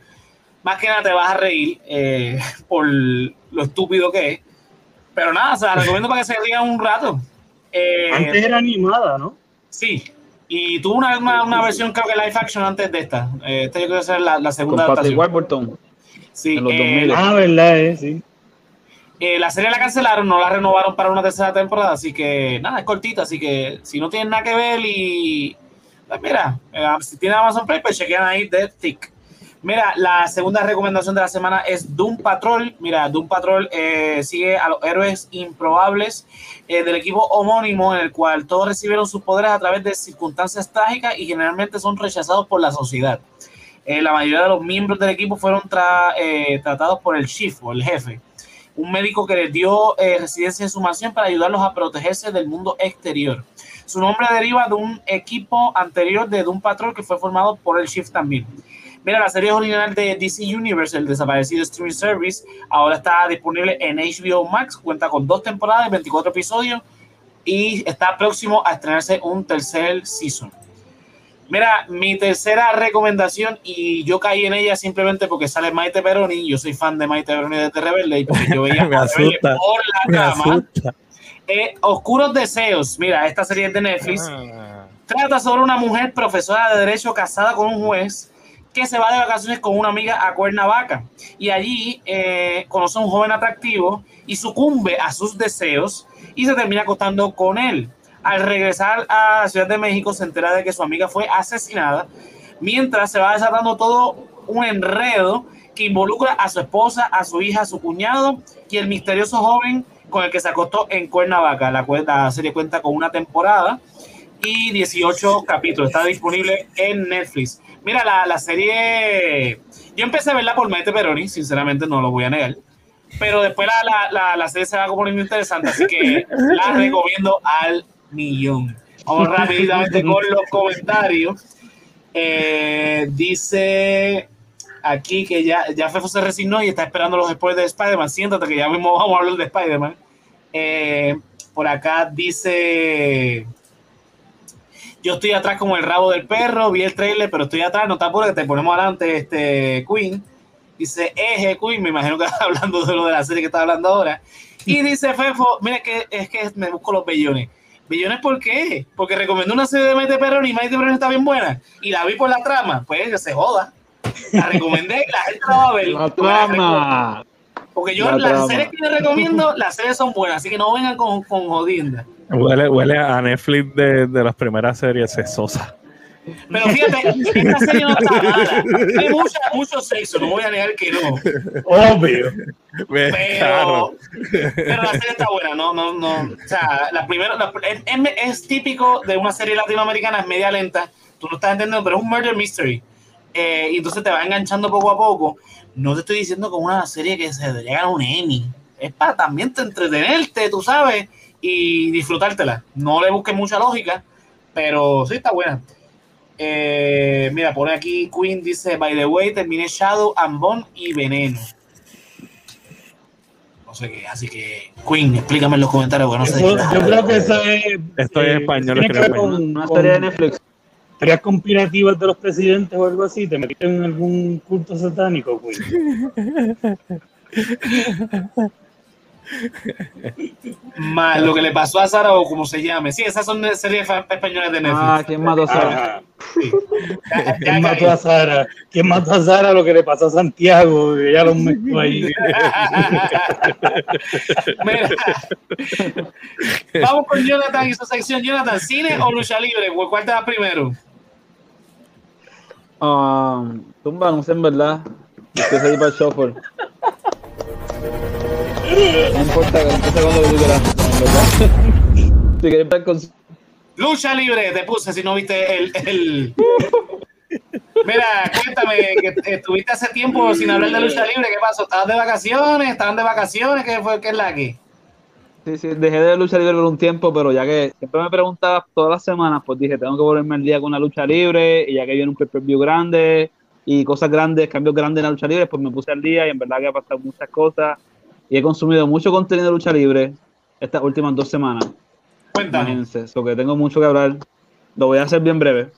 Más que nada te vas a reír eh, *laughs* por lo estúpido que es. Pero nada, o sea, *laughs* recomiendo para que se rían un rato. Eh, Antes era animada, ¿no? Sí, y tuvo una, una, una versión, creo que live action antes de esta. Eh, esta yo creo que es la, la Con segunda Patrick adaptación. Warburton. Sí, en los eh, 2000. Ah, verdad, eh, sí. Eh, la serie la cancelaron, no la renovaron para una tercera temporada, así que nada, es cortita, así que si no tienen nada que ver y... Pues mira, eh, si tienen Amazon Prime, pues chequean ahí The Tick. Mira, la segunda recomendación de la semana es Doom Patrol. Mira, Doom Patrol eh, sigue a los héroes improbables eh, del equipo homónimo en el cual todos recibieron sus poderes a través de circunstancias trágicas y generalmente son rechazados por la sociedad. Eh, la mayoría de los miembros del equipo fueron tra- tratados por el chief o el jefe, un médico que les dio eh, residencia en su mansión para ayudarlos a protegerse del mundo exterior. Su nombre deriva de un equipo anterior de Doom Patrol que fue formado por el chief también. Mira, la serie original de DC Universe, el desaparecido streaming service, ahora está disponible en HBO Max, cuenta con dos temporadas, 24 episodios y está próximo a estrenarse un tercer season. Mira, mi tercera recomendación, y yo caí en ella simplemente porque sale Maite Peroni, yo soy fan de Maite Peroni desde Rebelde, y porque yo veía *laughs* Me a por Me la cama. asusta. Eh, Oscuros Deseos, mira, esta serie es de Netflix, Ah. Trata sobre una mujer profesora de derecho casada con un juez que se va de vacaciones con una amiga a Cuernavaca y allí eh, conoce a un joven atractivo y sucumbe a sus deseos y se termina acostando con él. Al regresar a la Ciudad de México se entera de que su amiga fue asesinada mientras se va desatando todo un enredo que involucra a su esposa, a su hija, a su cuñado y el misterioso joven con el que se acostó en Cuernavaca. La, la serie cuenta con una temporada y 18 capítulos. Está disponible en Netflix. Mira, la, la serie. Yo empecé a verla por Maite Peroni, sinceramente no lo voy a negar. Pero después la, la, la, serie se va poniendo interesante, así que la recomiendo al millón. Vamos rápidamente con los comentarios. Eh, dice aquí que ya, ya Fefo se resignó y está esperando los spoilers de Spider-Man. Siéntate que ya mismo vamos a hablar de Spider-Man. Eh, por acá dice yo estoy atrás como el rabo del perro, vi el trailer, pero estoy atrás, no apures que te ponemos adelante, este Queen. Dice, eje, Queen, me imagino que *laughs* está hablando de lo de la serie que está hablando ahora. Y dice Fefo, mira que es que me busco los bellones. ¿Bellones por qué? Porque recomendó una serie de Maite Perrón y Maite Perrón está bien buena. Y la vi por la trama. Pues que se joda. La recomendé y la gente la va a ver. La trama. porque yo, La las trama. series que les recomiendo, las series son buenas, así que no vengan con, con jodienda. Huele, huele a Netflix de, de las primeras series es Sosa. Pero fíjate, esta serie no está mala. Hay mucha, mucho sexo, no voy a negar que no. Obvio. Pero, Claro. pero la serie está buena, no, no, no. O sea, la primera, la- es, típico de una serie latinoamericana, es media lenta. Tú no estás entendiendo, pero es un murder mystery. Eh, y entonces te va enganchando poco a poco. No te estoy diciendo como una serie que se debería ganar un Emmy. Es para también te entretenerte, tú sabes, y disfrutártela. No le busques mucha lógica, pero sí está buena. Eh, mira, pone aquí Queen dice, by the way, terminé Shadow and Bone y Veneno. No sé qué, así que Queen, explícame en los comentarios, porque no sé. Eso- de qué yo creo que esa es. Esto es español, es que español. con- Una serie de Netflix. teorías conspirativas de los presidentes o algo así. ¿Te metiste en algún culto satánico, pues? *laughs* Más lo que le pasó a Sara o como se llame. Sí, esas son series españolas de Netflix. Ah, ¿quién mató a Sara? *laughs* Ya ¿Quién mató a Sara? ¿Quién mató a Sara? Lo que le pasó a Santiago, que ya lo mezcló ahí. *laughs* Mira. Vamos con Jonathan y su sección. Jonathan, ¿cine o lucha libre? ¿Cuál cuál te va primero? Um, tumba, no sé en verdad. Se para el shuffle. No importa, que empiece cuando lo quieras. Si quieres estar con... Lucha libre, te puse si no viste el. el... Mira, cuéntame, que estuviste hace tiempo sin hablar de lucha libre. ¿Qué pasó? ¿Estabas de vacaciones? ¿Estaban de vacaciones? ¿Qué fue? ¿Qué es la que? Sí, sí, dejé de lucha libre por un tiempo, pero ya que siempre me preguntabas todas las semanas, pues dije, tengo que volverme al día con la lucha libre, y ya que viene un pay-per-view grande y cosas grandes, cambios grandes en la lucha libre, pues me puse al día y en verdad que ha pasado muchas cosas y he consumido mucho contenido de lucha libre estas últimas dos semanas. Cuéntame. Imagínense, eso que tengo mucho que hablar. Lo voy a hacer bien breve.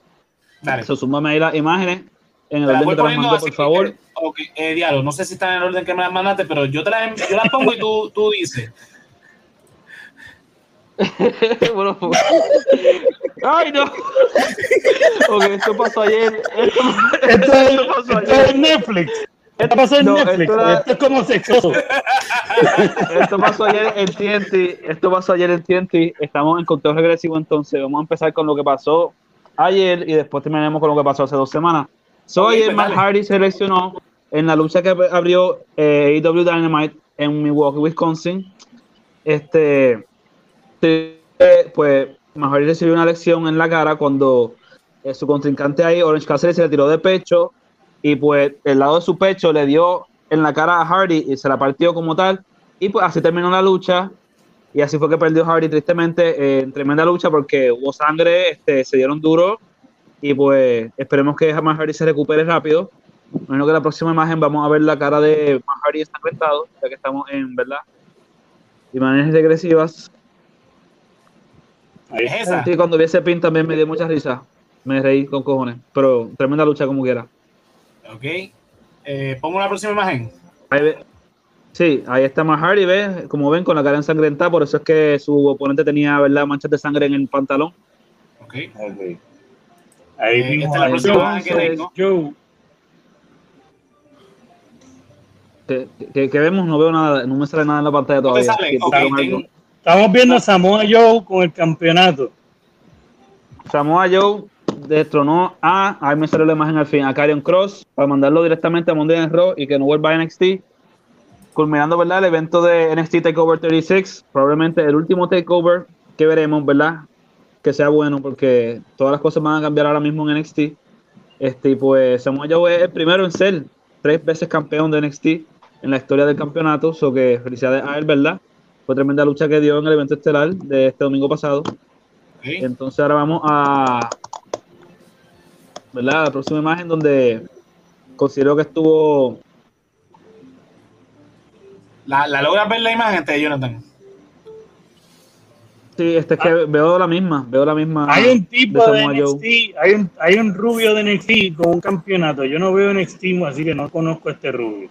Dale. Eso, súmame ahí las imágenes en el orden que te las así por que- favor. Ok, eh, diablo, no sé si están en el orden que me las mandaste, pero yo te las, yo las pongo y tú, tú dices. *laughs* Bueno, pues- ¡Ay, no! ok, esto pasó ayer. Esto es, Esto pasó esto ayer. es Netflix. Esto pasó en No, Netflix. esto era- Esto es como sexoso. *laughs* Esto pasó ayer en TNT. Esto pasó ayer en TNT. Estamos en conteo regresivo entonces. Vamos a empezar con lo que pasó ayer y después terminaremos con lo que pasó hace dos semanas. So, Ok, ayer pues Matt. Hardy se seleccionó en la lucha que abrió eh, AEW Dynamite en Milwaukee, Wisconsin. Este, eh, pues Matt Hardy recibió una lección en la cara cuando eh, su contrincante ahí, Orange Cassidy, se le tiró de pecho y pues el lado de su pecho le dio en la cara a Hardy y se la partió como tal. Y pues así terminó la lucha. Y así fue que perdió Hardy tristemente eh, en tremenda lucha porque hubo sangre, este, se dieron duro. Y pues esperemos que jamás Hardy se recupere rápido. Menos que la próxima imagen vamos a ver la cara de Matt Hardy ensangrentado, ya que estamos en, ¿verdad? Imágenes regresivas. Ahí Es está. esa. Sí, cuando vi ese pin también me dio mucha risa. Me reí con cojones. Pero tremenda lucha como quiera. Ok. Eh, pongo la próxima imagen. Ahí ve- Sí, ahí está Matt Hardy, ¿ves? Como ven, con la cara ensangrentada, por eso es que su oponente tenía, ¿verdad?, manchas de sangre en el pantalón. Ok. Ok. Ahí Eh, vimos esta es la próxima Joe, imagen que tengo. Joe. Que, que- que vemos, no veo nada, no me sale nada en la pantalla No todavía. sale. Estamos viendo a Samoa Joe con el campeonato. Samoa Joe destronó a, ahí me salió la imagen al fin, a Karrion Cross para mandarlo directamente a Monday Night Raw y que no vuelva a NXT. Culminando, ¿verdad? El evento de NXT TakeOver 36, probablemente el último TakeOver que veremos, ¿verdad? Que sea bueno porque todas las cosas van a cambiar ahora mismo en NXT. Este, pues Samoa Joe es el primero en ser tres veces campeón de NXT en la historia del campeonato, so que felicidades a él, ¿verdad? Fue tremenda lucha que dio en el evento estelar de este domingo pasado. Entonces ahora vamos a ¿verdad? la próxima imagen donde considero que estuvo La, la logras ver la imagen, este, Jonathan. Sí, este es que veo la misma, veo la misma. Hay un tipo de, Joe. NXT, hay un, hay un rubio de NXT con un campeonato. Yo no veo NXT, así que no conozco a este rubio.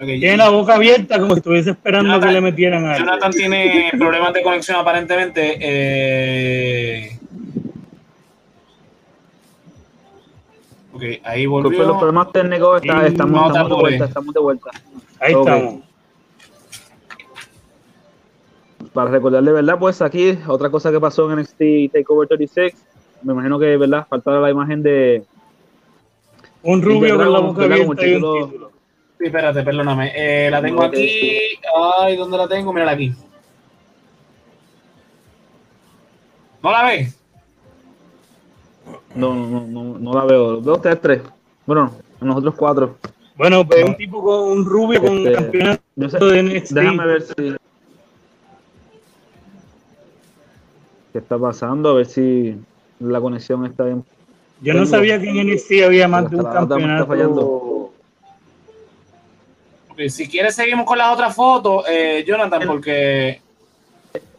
Ok, Tiene la boca abierta como si estuviese esperando Jonathan- que le metieran algo. Jonathan tiene problemas de conexión aparentemente. Eh... Ok, ahí Disculpe los volvió. problemas técnicos, está- Sí, estamos, de vuelta, estamos de vuelta. Ahí estamos. Para recordarle, ¿verdad? Pues aquí, otra cosa que pasó en NXT TakeOver 36, me imagino que, ¿verdad? Faltaba la imagen de... Un rubio con la boca ¿verdad? Como abierta y un título- título. Sí, espérate, perdóname. Eh, la tengo aquí. Ay, ¿dónde la tengo? Mírala aquí. ¿No la ves? No, no, no, no, no la veo. Veo ustedes tres. Bueno, nosotros cuatro. Bueno, pues un tipo con un rubio con un Este, campeonato Yo sé, de NXT. déjame ver si... ¿Qué está pasando? A ver si la conexión está bien. Yo no sabía que en NXT había más de un campeonato. fallando. Si quieres, seguimos con las otras fotos, eh, Jonathan, porque.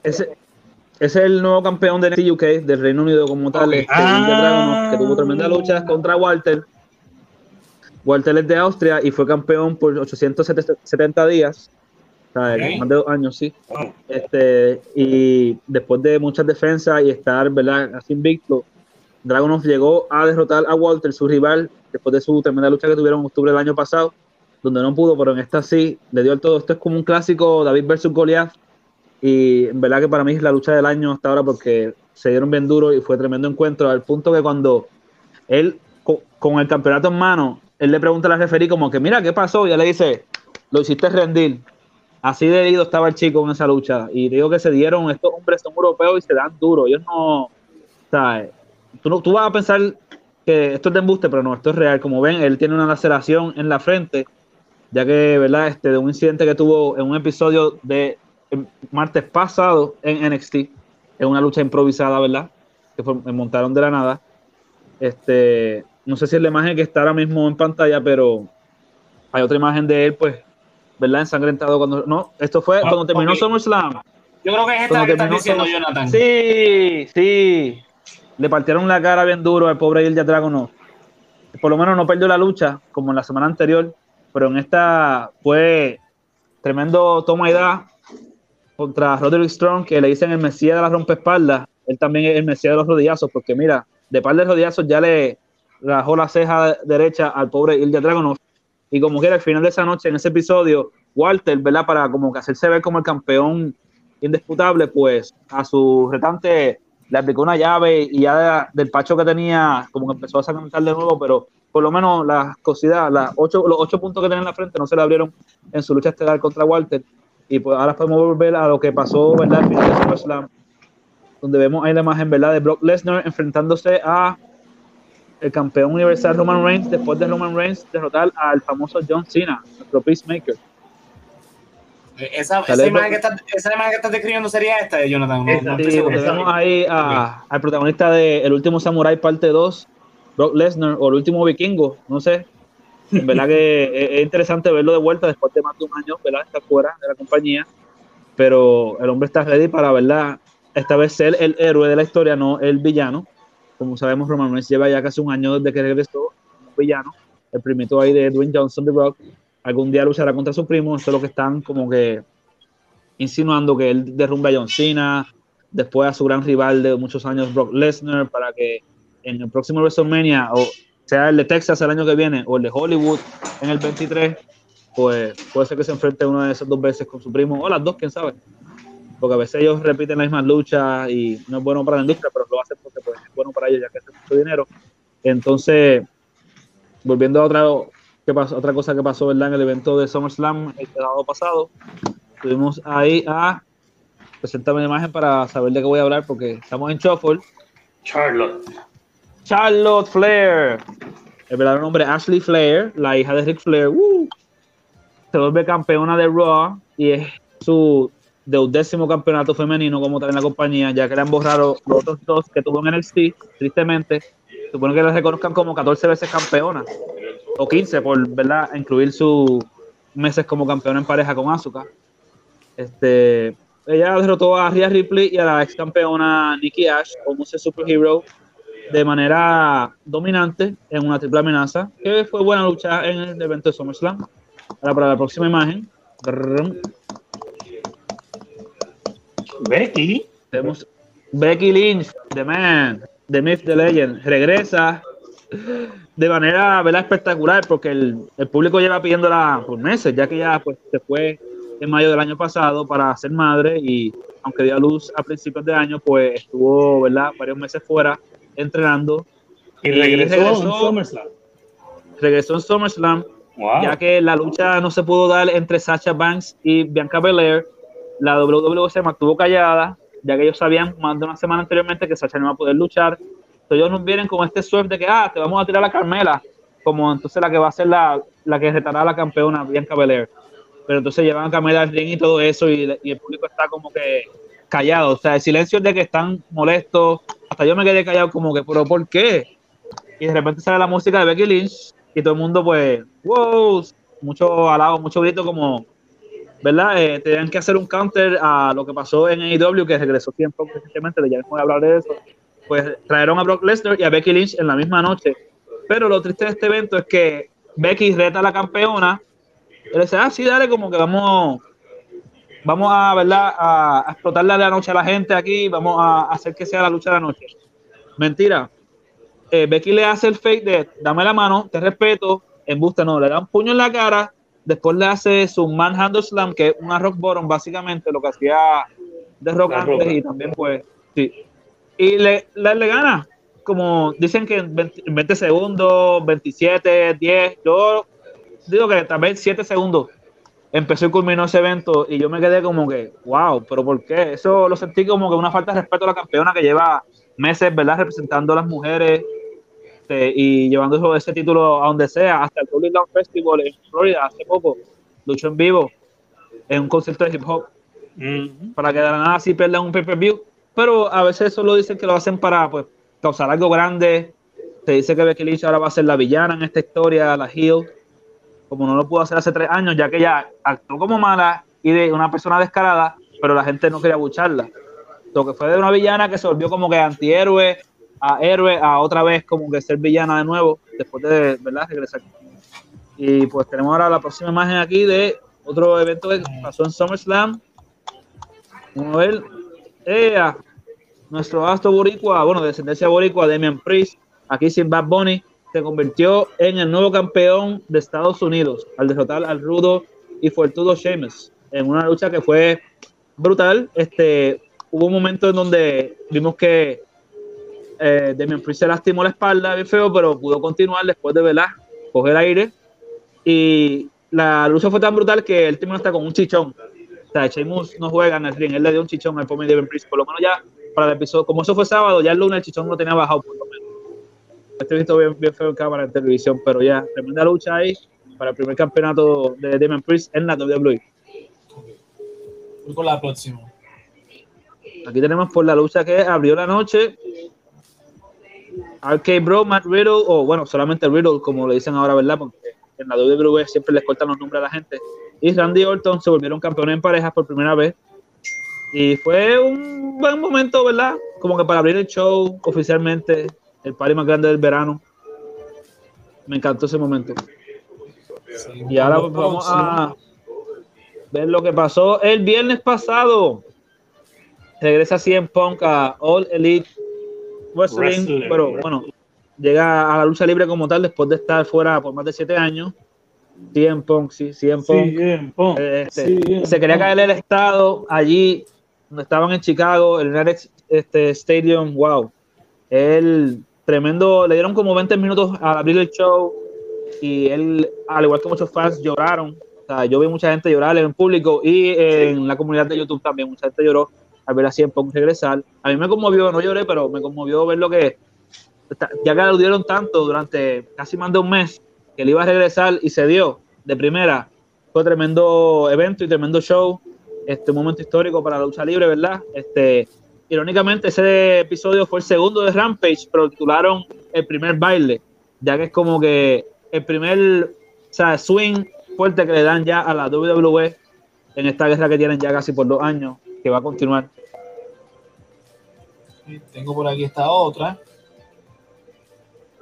Ese, ese es el nuevo campeón de NXT UK, del Reino Unido como tal, Ok. este, Ah. Que tuvo tremenda lucha contra Walter. Walter es de Austria y fue campeón por 870 días. O sea, Ok. Más de dos años, sí. Wow. Este, y después de muchas defensas y estar, ¿verdad?, así invicto, Dragunov llegó a derrotar a Walter, su rival, después de su tremenda lucha que tuvieron en octubre del año pasado, donde no pudo, pero en esta sí, le dio el todo. Esto es como un clásico David versus Goliath. Y en verdad que para mí es la lucha del año hasta ahora porque se dieron bien duro y fue tremendo encuentro, al punto que cuando él, co- con, el campeonato en mano, él le pregunta a la referí como que, mira, ¿qué pasó? Y ella le dice, lo hiciste rendir. Así de herido estaba el chico en esa lucha. Y digo que se dieron, estos hombres son europeos y se dan duro. Ellos no, ¿sabes? Tú, no- tú vas a pensar que esto es de embuste, pero no, esto es real. Como ven, él tiene una laceración en la frente, ya que, ¿verdad? Este, de un incidente que tuvo en un episodio de el martes pasado en NXT, en una lucha improvisada, ¿verdad? Que fue- me montaron de la nada. Este, no sé si es la imagen que está ahora mismo en pantalla, pero hay otra imagen de él, pues, ¿verdad? Ensangrentado cuando. No, esto fue Ah, cuando terminó ok. SummerSlam. Yo creo que es esta que terminó diciendo, Summer- Jonathan. Sí, sí. Le partieron la cara bien duro al pobre Ilya Dragunov. Por lo menos no perdió la lucha, como en la semana anterior, pero en esta fue tremendo toma y da contra Roderick Strong, que le dicen el mesías de la rompeespaldas. Él también es el mesías de los rodillazos, porque mira, de par de rodillazos ya le rajó la ceja derecha al pobre Ilya Dragunov. Y como quiera, al final de esa noche, en ese episodio, Walter, ¿verdad? Para como que hacerse ver como el campeón indisputable, pues a su retante le aplicó una llave y ya de- del pacho que tenía, como que empezó a sacar de nuevo, pero por lo menos las cosidas, las ocho, los ocho puntos que tenía en la frente no se le abrieron en su lucha estelar contra Walter. Y pues ahora podemos volver a lo que pasó, ¿verdad? De SummerSlam, donde vemos ahí la imagen, ¿verdad? De Brock Lesnar enfrentándose a el campeón universal Roman Reigns, después de Roman Reigns derrotar al famoso John Cena, nuestro Peacemaker. Eh, Esa, esa, imagen que estás, esa imagen que estás describiendo sería esta de Jonathan. No, Sí, vemos ahí a- al protagonista de El último Samurai parte 2, Brock Lesnar, o El último vikingo, no sé. En verdad que es, es interesante verlo de vuelta después de más de un año, ¿verdad? Está fuera de la compañía, pero el hombre está ready para, ¿verdad? Esta vez ser el héroe de la historia, no el villano. Como sabemos, Roman Reigns lleva ya casi un año desde que regresó como villano. El primito ahí de Dwayne Johnson de Brock. Algún día luchará contra su primo. Esto es lo que están como que insinuando que él derrumbe a John Cena, después a su gran rival de muchos años, Brock Lesnar, para que en el próximo WrestleMania, o sea el de Texas el año que viene, o el de Hollywood en el 23, pues puede ser que se enfrente una de esas dos veces con su primo, o las dos, quién sabe. Porque a veces ellos repiten las mismas luchas y no es bueno para la industria, pero lo hacen porque pues, es bueno para ellos ya que hacen mucho dinero. Entonces, volviendo a otra, que pasó, otra cosa que pasó ¿verdad? en el evento de SummerSlam el sábado pasado, tuvimos ahí a presentarme la imagen para saber de qué voy a hablar porque estamos en Shuffle. Charlotte. Charlotte Flair. El verdadero nombre Ashley Flair, la hija de Ric Flair. Se vuelve campeona de Raw y es su deudécimo campeonato femenino como tal en la compañía, ya que le han borrado los otros dos que tuvo en NXT, tristemente. Supone que la reconozcan como 14 veces campeona, o 15 por, ¿verdad?, incluir sus meses como campeona en pareja con Asuka. Este, ella derrotó a Rhea Ripley y a la ex campeona Nikki Ash como ese superhero de manera dominante en una triple amenaza, que fue buena lucha en el evento de SummerSlam. Ahora para la próxima imagen. Becky. Tenemos Becky Lynch, The Man, The Myth, The Legend, regresa de manera ¿verdad? espectacular porque el, el público lleva pidiéndola por meses, ya que ya pues, se fue en mayo del año pasado para ser madre y aunque dio a luz a principios de año, pues estuvo ¿verdad? varios meses fuera entrenando. Y regresó, regresó. en SummerSlam. Regresó en SummerSlam Wow. ya que la lucha no se pudo dar entre Sacha Banks y Bianca Belair, la WWE se mantuvo callada, ya que ellos sabían más de una semana anteriormente que Sacha no iba a poder luchar. Entonces ellos nos vienen con este suerte de que, ah, te vamos a tirar a Carmela, como entonces la que va a ser la, la que retará a la campeona, Bianca Belair. Pero entonces llevan a Carmela al ring y todo eso, y, y el público está como que callado. O sea, el silencio es de que están molestos. Hasta yo me quedé callado, como que, ¿pero por qué? Y de repente sale la música de Becky Lynch y todo el mundo pues, wow, mucho alabo, mucho grito como, ¿verdad? Eh, tenían que hacer un counter a lo que pasó en AEW, que regresó tiempo recientemente, ya voy a hablar de eso. Pues trajeron a Brock Lesnar y a Becky Lynch en la misma noche. Pero lo triste de este evento es que Becky reta a la campeona y le dice, ah, sí, dale, como que vamos, vamos a, ¿verdad? A, a explotarle la noche a la gente aquí, vamos a hacer que sea la lucha de la noche. Mentira, eh, Becky le hace el fake de dame la mano, te respeto, embuste no, le da un puño en la cara, después le hace su manhandle slam, que es una rock bottom, básicamente lo que hacía de rock La antes Roca. y también pues, sí. Y le, le, le gana, como dicen que en 20, en 20 segundos, 27, 10, yo digo que también 7 segundos empezó y culminó ese evento y yo me quedé como que, wow, pero ¿por qué? Eso lo sentí como que una falta de respeto a la campeona que lleva meses, ¿verdad? Representando a las mujeres este, y llevando eso- ese título a donde sea, hasta el Rolling Down Festival en Florida hace poco, luchó en vivo en un concierto de hip hop Ujú. para que de la nada así pierdan un pay-per-view, pero a veces solo dicen que lo hacen para pues causar algo grande, se dice que Becky Lynch ahora va a ser la villana en esta historia, la heel, como no lo pudo hacer hace tres años, ya que ella actuó como mala y de una persona descarada, pero la gente no quería bucharla. Lo que fue de una villana que se volvió como que antihéroe a héroe, a otra vez como que ser villana de nuevo, después de, ¿verdad?, regresar. Y pues tenemos ahora la próxima imagen aquí de otro evento que pasó en SummerSlam. Vamos a ver. ¡Ea! Nuestro astro boricua, bueno, de descendencia boricua, Damian Priest, aquí sin Bad Bunny, se convirtió en el nuevo campeón de Estados Unidos al derrotar al rudo y fuertudo Sheamus en una lucha que fue brutal. Este, hubo un momento en donde vimos que eh, Damian Priest se lastimó la espalda bien feo, pero pudo continuar después de velar, coger aire. Y la lucha fue tan brutal que el terminó hasta con un chichón. O sea, Sheamus no juega en el ring, él le dio un chichón al pobre Damian Priest. Por lo menos ya para el episodio, como eso fue sábado, ya el lunes el chichón lo tenía bajado por lo menos. Este visto bien, bien feo en cámara en televisión, pero ya, tremenda lucha ahí para el primer campeonato de Damian Priest en la WWE. Voy con la próxima. Aquí tenemos por la lucha que abrió la noche. RK Bro, Matt Riddle, o bueno, solamente Riddle, como le dicen ahora, ¿verdad? Porque en la WWE siempre les cortan los nombres a la gente. Y Randy Orton se volvieron campeones en parejas por primera vez. Y fue un buen momento, ¿verdad? Como que para abrir el show oficialmente, el party más grande del verano. Me encantó ese momento. Y ahora pues, vamos a ver lo que pasó el viernes pasado. Regresa CM Punk a All Elite Wrestling, Wrestling. pero bueno, llega a la lucha libre como tal después de estar fuera por más de siete años. CM Punk, sí, CM Punk. Este, se quería caer el estado allí donde estaban en Chicago, el United este, Stadium, wow. Él tremendo, le dieron como 20 minutos al abrir el show y él, al igual que muchos fans, lloraron. O sea, yo vi mucha gente llorar en público y en la comunidad de YouTube también, mucha gente lloró al ver a CM Punk regresar. A mí me conmovió, no lloré, pero me conmovió ver lo que, ya que aludieron tanto durante casi más de un mes, que él iba a regresar y se dio de primera. Fue tremendo evento y tremendo show, este un momento histórico para la lucha libre, ¿verdad? Este, irónicamente, ese episodio fue el segundo de Rampage, pero titularon el primer baile, ya que es como que el primer o sea, swing fuerte que le dan ya a la WWE en esta guerra que tienen ya casi por dos años, que va a continuar. Tengo por aquí esta otra.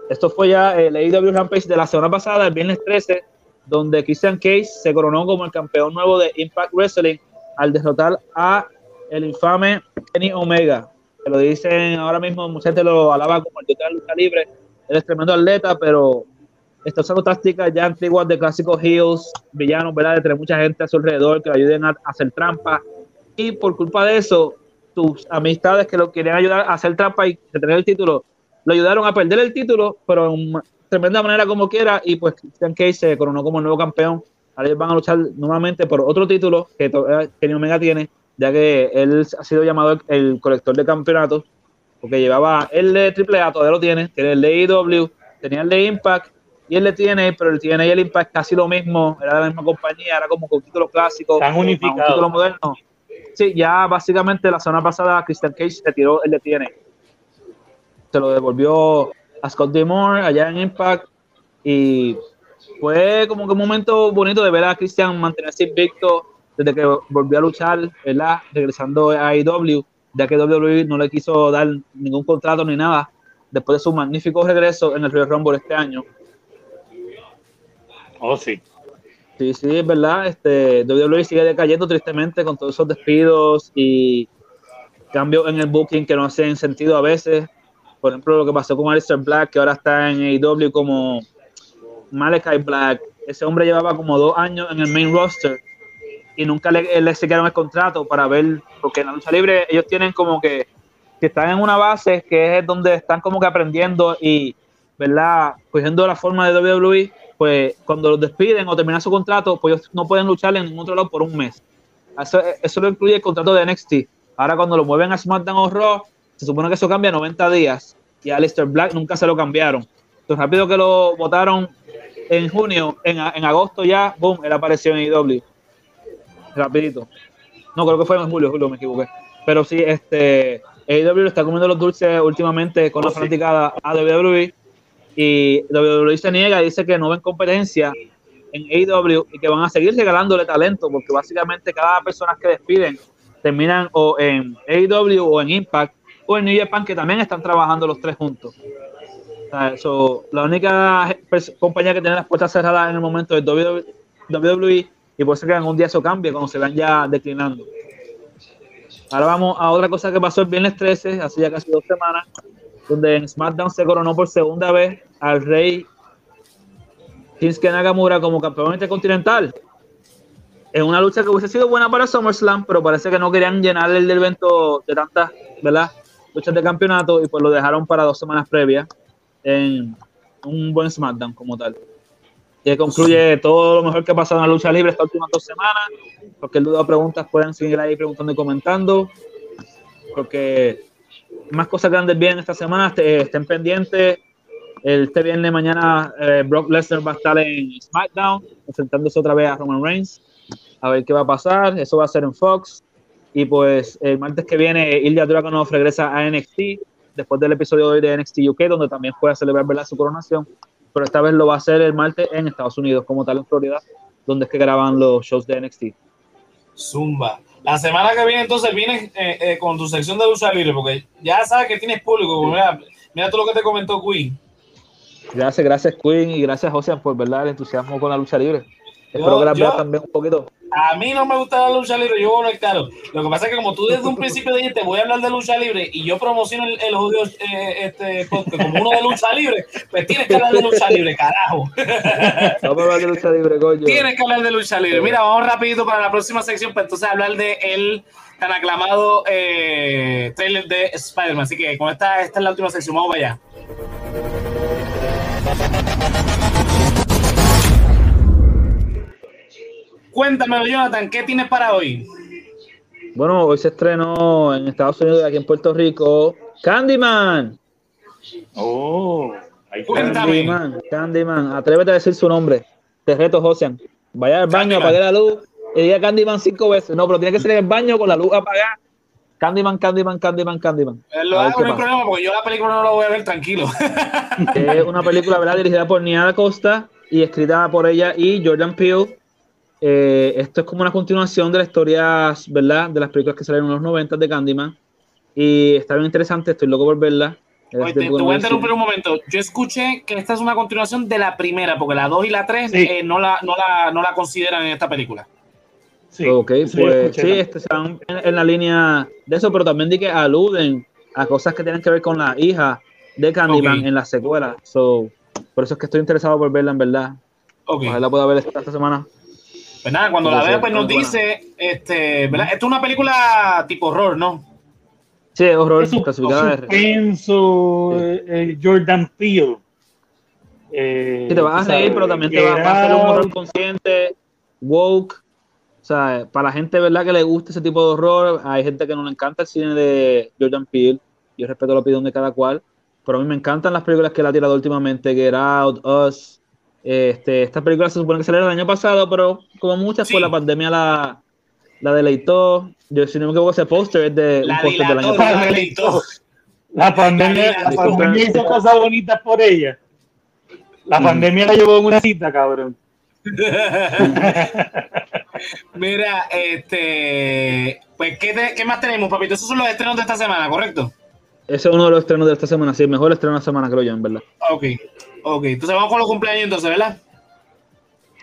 Esto fue ya el AEW Rampage de la semana pasada, el viernes 13, donde Christian Cage se coronó como el campeón nuevo de Impact Wrestling al derrotar a el infame Kenny Omega. Que lo dicen ahora mismo, mucha gente lo alaba como el de lucha libre. Él es tremendo atleta, pero está usando tácticas ya antiguas de clásicos heels, villanos, ¿verdad? De tener mucha gente a su alrededor que le ayuden a, hacer trampa. Y por culpa de eso, tus amistades que lo querían ayudar a hacer trampa y tener el título, lo ayudaron a perder el título, pero en tremenda manera como quiera. Y pues Christian Cage se coronó como nuevo campeón. Ahora ellos van a luchar nuevamente por otro título que Kenny Omega tiene, ya que él ha sido llamado el, colector de campeonatos, porque llevaba el de AAA, todavía lo tiene, tiene el de IW, tenía el de Impact y él le tiene, pero el tiene y el Impact casi lo mismo, era de la misma compañía, era como con títulos clásicos, Están un unificados. título moderno. Sí, ya básicamente la semana pasada Christian Cage se tiró el le tiene. Se lo devolvió a Scott Demore allá en Impact y fue como que un momento bonito de ver a Christian mantenerse invicto desde que volvió a luchar, ¿verdad? Regresando a AEW, ya que WWE no le quiso dar ningún contrato ni nada después de su magnífico regreso en el Royal Rumble este año. Oh, sí. Sí, sí, es verdad. Este, WWE sigue decayendo tristemente con todos esos despidos y cambios en el booking que no hacen sentido a veces. Por ejemplo, lo que pasó con Aleister Black, que ahora está en AEW como Malachi Black. Ese hombre llevaba como dos años en el main roster y nunca le, le sellaron el contrato para ver, porque en la lucha libre ellos tienen como que, que están en una base que es donde están como que aprendiendo y, ¿verdad? Cogiendo la forma de WWE, pues cuando los despiden o terminan su contrato, pues ellos no pueden luchar en ningún otro lado por un mes. Eso, eso lo incluye el contrato de NXT. Ahora cuando lo mueven a SmackDown o Raw, se supone que eso cambia a 90 días y a Aleister Black nunca se lo cambiaron. Entonces rápido que lo votaron en junio, en, en agosto ya, boom, él apareció en IW. Rapidito. No, creo que fue en julio, julio, me equivoqué. Pero sí, este, AEW está comiendo los dulces últimamente con la Oh, sí. fanaticada a WWE y WWE se niega dice que no ven competencia en AEW y que van a seguir regalándole talento porque básicamente cada persona que despiden terminan o en AEW o en Impact o en New Japan que también están trabajando los tres juntos. So, la única compañía que tiene las puertas cerradas en el momento es WWE y puede ser que en un día eso cambie cuando se vean ya declinando. Ahora vamos a otra cosa que pasó el viernes 13, hace ya casi dos semanas, donde en SmackDown se coronó por segunda vez al rey Shinsuke Nakamura como campeón intercontinental. En una lucha que hubiese sido buena para SummerSlam, pero parece que no querían llenar el evento de tantas, ¿verdad? Luchas de campeonato y pues lo dejaron para dos semanas previas en un buen SmackDown como tal. Que concluye todo lo mejor que ha pasado en la lucha libre estas últimas dos semanas. Cualquier duda o preguntas pueden seguir ahí preguntando y comentando. Porque más cosas grandes vienen esta semana, este- estén pendientes. Este viernes mañana eh, Brock Lesnar va a estar en SmackDown, enfrentándose otra vez a Roman Reigns. A ver qué va a pasar. Eso va a ser en Fox. Y pues el martes que viene Ilya Dragunov regresa a NXT después del episodio de hoy de NXT UK, donde también puede celebrar ¿verdad? su coronación. Pero esta vez lo va a hacer el martes en Estados Unidos, como tal en Florida, donde es que graban los shows de NXT. Zumba. La semana que viene, entonces, vienes eh, eh, con tu sección de lucha libre, porque ya sabes que tienes público. Mira, mira todo lo que te comentó Queen. Gracias, gracias Queen y gracias José por verdad el entusiasmo con la lucha libre. Espero que las veas también un poquito. A mí no me gusta la lucha libre, yo voy claro. Lo que pasa es que como tú desde un principio dijiste, te voy a hablar de lucha libre y yo promociono el, el jodido eh, este podcast como uno de lucha libre, pues tienes que hablar de lucha libre, carajo. *laughs* De lucha libre, coño. Tienes que hablar de lucha libre. Mira, vamos rapidito para la próxima sección, para entonces hablar de el tan aclamado eh, trailer de Spider-Man. Así que con esta, esta es la última sección, vamos para allá. Cuéntamelo, Jonathan, ¿qué tienes para hoy? Bueno, hoy se estrenó en Estados Unidos y aquí en Puerto Rico Candyman. Oh, ahí está. Cuéntame. Candyman, Candyman. Atrévete a decir su nombre. Te reto, Josian. Vaya al baño, apague la luz y diga Candyman cinco veces. No, pero tiene que ser en el baño con la luz apagada. Candyman, Candyman, Candyman, Candyman. Eh, Lo hago, no hay pasa. problema, porque yo la película no la voy a ver tranquilo. Es una película ¿verdad? dirigida por Nia Costa y escrita por ella y Jordan Peele. Eh, esto es como una continuación de las historias, ¿verdad? De las películas que salieron en los 90 de Candyman. Y está bien interesante, estoy loco por verla. Oye, te, voy a interrumpir un momento. Yo escuché que esta es una continuación de la primera, porque la 2 y la 3 Sí. no, la, no, la, no la consideran en esta película. Sí, ok, yo pues sí, este, están en, en la línea de eso, pero también di que aluden a cosas que tienen que ver con la hija de Candyman en la secuela. So, por eso es que estoy interesado por verla en verdad. Ok. Ojalá pueda ver esta, esta semana. Pues nada, cuando la vea, pues nos dice, este, ¿verdad? Esto es una película tipo horror, ¿no? Sí, horror, Es un suspenso, eh, eh, Jordan Peele. Eh, Sí, te vas a reír, pero también te va, va a ser un horror consciente, woke. O sea, para la gente, ¿verdad? Que le gusta ese tipo de horror, hay gente que no le encanta el cine de Jordan Peele. Yo respeto la opinión de cada cual, pero a mí me encantan las películas que él ha tirado últimamente, Get Out, Us. Este, esta película se supone que salió el año pasado, pero como muchas, Sí. pues la pandemia la, la deleitó. Yo, si no me equivoco, ese póster es de La un póster del año pasado. la deleitó. La pandemia, La la pandemia hizo cosas bonitas por ella. La Mm. pandemia la llevó en una cita, cabrón. *laughs* Mira, este, pues, ¿qué, te- ¿qué más tenemos, papito? Esos son los estrenos de esta semana, ¿correcto? Ese es uno de los estrenos de esta semana, sí, el mejor estreno de la semana, creo yo, en verdad. Ok, ok. Entonces vamos con los cumpleaños entonces, ¿verdad?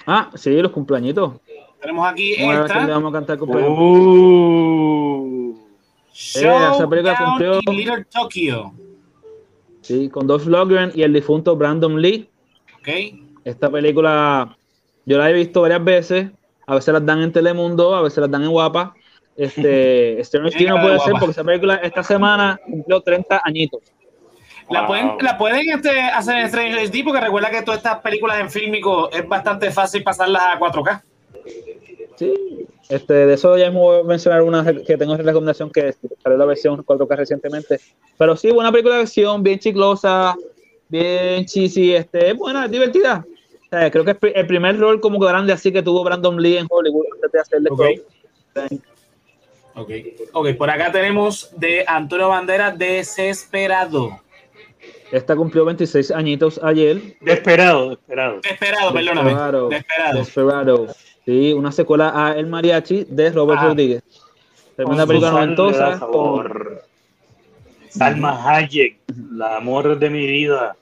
Ah, sí, los cumpleañitos. Tenemos aquí Vamos a ver a quién le esta. vamos a cantar cumpleaños. Uh, esa película cumplió- in Little Tokyo. Sí, con Dolph Lundgren y el difunto Brandon Lee. Ok. Esta película yo la he visto varias veces. A veces las dan en Telemundo, a veces las dan en Guapa. Este, Stranger Things no puede ser porque esa película esta semana cumplió 30 añitos. La Wow. pueden, la pueden este, hacer en Stranger HD porque recuerda que todas estas películas en fílmico es bastante fácil pasarlas a 4K. Sí, este, de eso ya hemos mencionar una que tengo en recomendación que salió la versión 4K recientemente. Pero sí, buena película de acción, bien chiclosa, bien cheesy, este, es buena, es divertida. O sea, creo que es el primer rol como grande así que tuvo Brandon Lee en Hollywood antes de hacerle Ok. Ok. Ok, por acá tenemos de Antonio Bandera Desesperado. Esta cumplió 26 añitos ayer. desesperado, desesperado. Desesperado, perdóname. Desperado. Desesperado. Desperado. Sí, una secuela a El Mariachi de Robert Ah. Rodríguez. Tremenda película noventosa. Sabor. Salma Hayek, la amor de mi vida.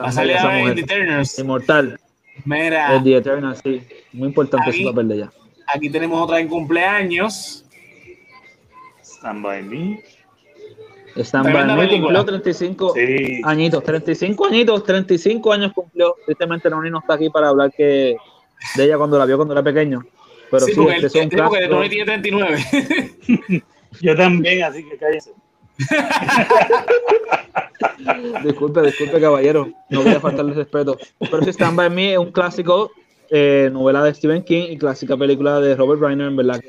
Va a salir Eternals. Inmortal. Mira, El The Eternal, sí. Muy importante ese papel de ella. Aquí tenemos otra en cumpleaños. Stand by me. Stan Tremenda By Me cumplió 35 Sí. añitos. 35 añitos, 35 años cumplió. Tristemente Noni no está aquí para hablar que de ella cuando la vio cuando era pequeño. Pero sí, sí, porque, este es un porque tiene 39. *laughs* Yo también, así que cállense. *laughs* Disculpe, disculpe, caballero. No voy a faltarle respeto. Pero sí, Stand By Me es un clásico, eh, novela de Stephen King y clásica película de Robert Reiner, en verdad.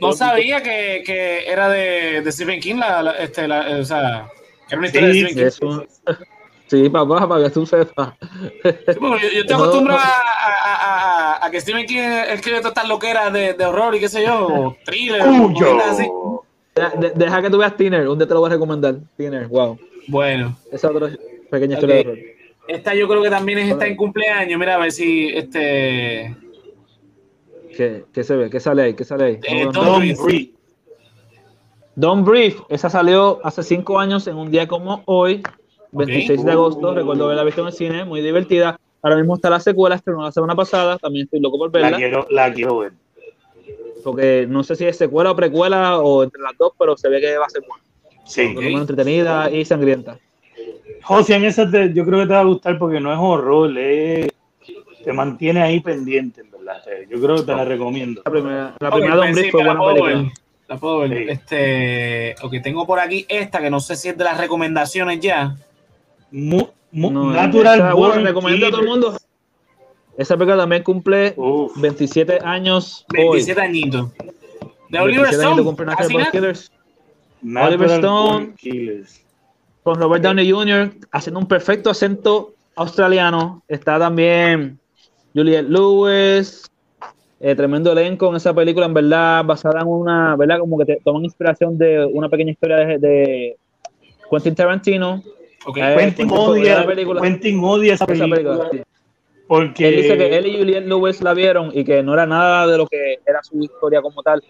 No sabía que, que era de, de Stephen King, la, la- este, la- o sea, que era una historia Sí, de Stephen un- *laughs* Sí, papá, para que tú sepas. King. Sí, porque yo, yo estoy No, acostumbrado no. a, a- a- a que Stephen King escribe todas estas loqueras de, de horror y qué sé yo, thriller, así. Deja, de- deja que tú veas Tiner, un día te lo voy a recomendar. Tiner, wow. Bueno, Esa otra pequeña historia de horror. Esta yo creo que también es- está en cumpleaños. Mira, a ver si este. ¿Qué, qué se ve? ¿Qué sale ahí? ¿Qué sale ahí? Eh, Breathe. breathe. Don't Brief, esa salió hace cinco años en un día como hoy, 26 de agosto. Recuerdo haberla visto en el cine, muy divertida. Ahora mismo está la secuela, estrenó la semana pasada. También estoy loco por La verla, quiero, la quiero ver. porque no sé si es secuela o precuela o entre las dos, pero se ve que va a ser buena. Sí. Lo menos entretenida y sangrienta. José, en esa te- yo creo que te va a gustar porque no es horror, es- te mantiene ahí pendiente, en verdad. Eh, Yo creo que te la recomiendo. La primera, la primera pues Don't sí, fue la buena puedo película. ver. La puedo ver. Sí. Este, ok, tengo por aquí esta que no sé si es de las recomendaciones ya. Mu- mu- No, Natural esa, bueno, Born recomiendo a todo el mundo. Esa película también cumple Uf. 27 años 27 hoy. añitos. De 27 Oliver Stone. de cumplir Natural casi Born nada. Killers. Natural Oliver Stone. Born Killers. Con Robert Downey Jr. haciendo un perfecto acento australiano. Está también Juliette Lewis. eh, tremendo elenco en esa película, en verdad, basada en una, ¿verdad? Como que te toman inspiración de una pequeña historia de, de Quentin Tarantino. Ok. Eh, Quentin odia, película. Quentin odia esa Esa película. película, sí. Porque Él dice que él y Juliette Lewis la vieron y que no era nada de lo que era su historia como tal.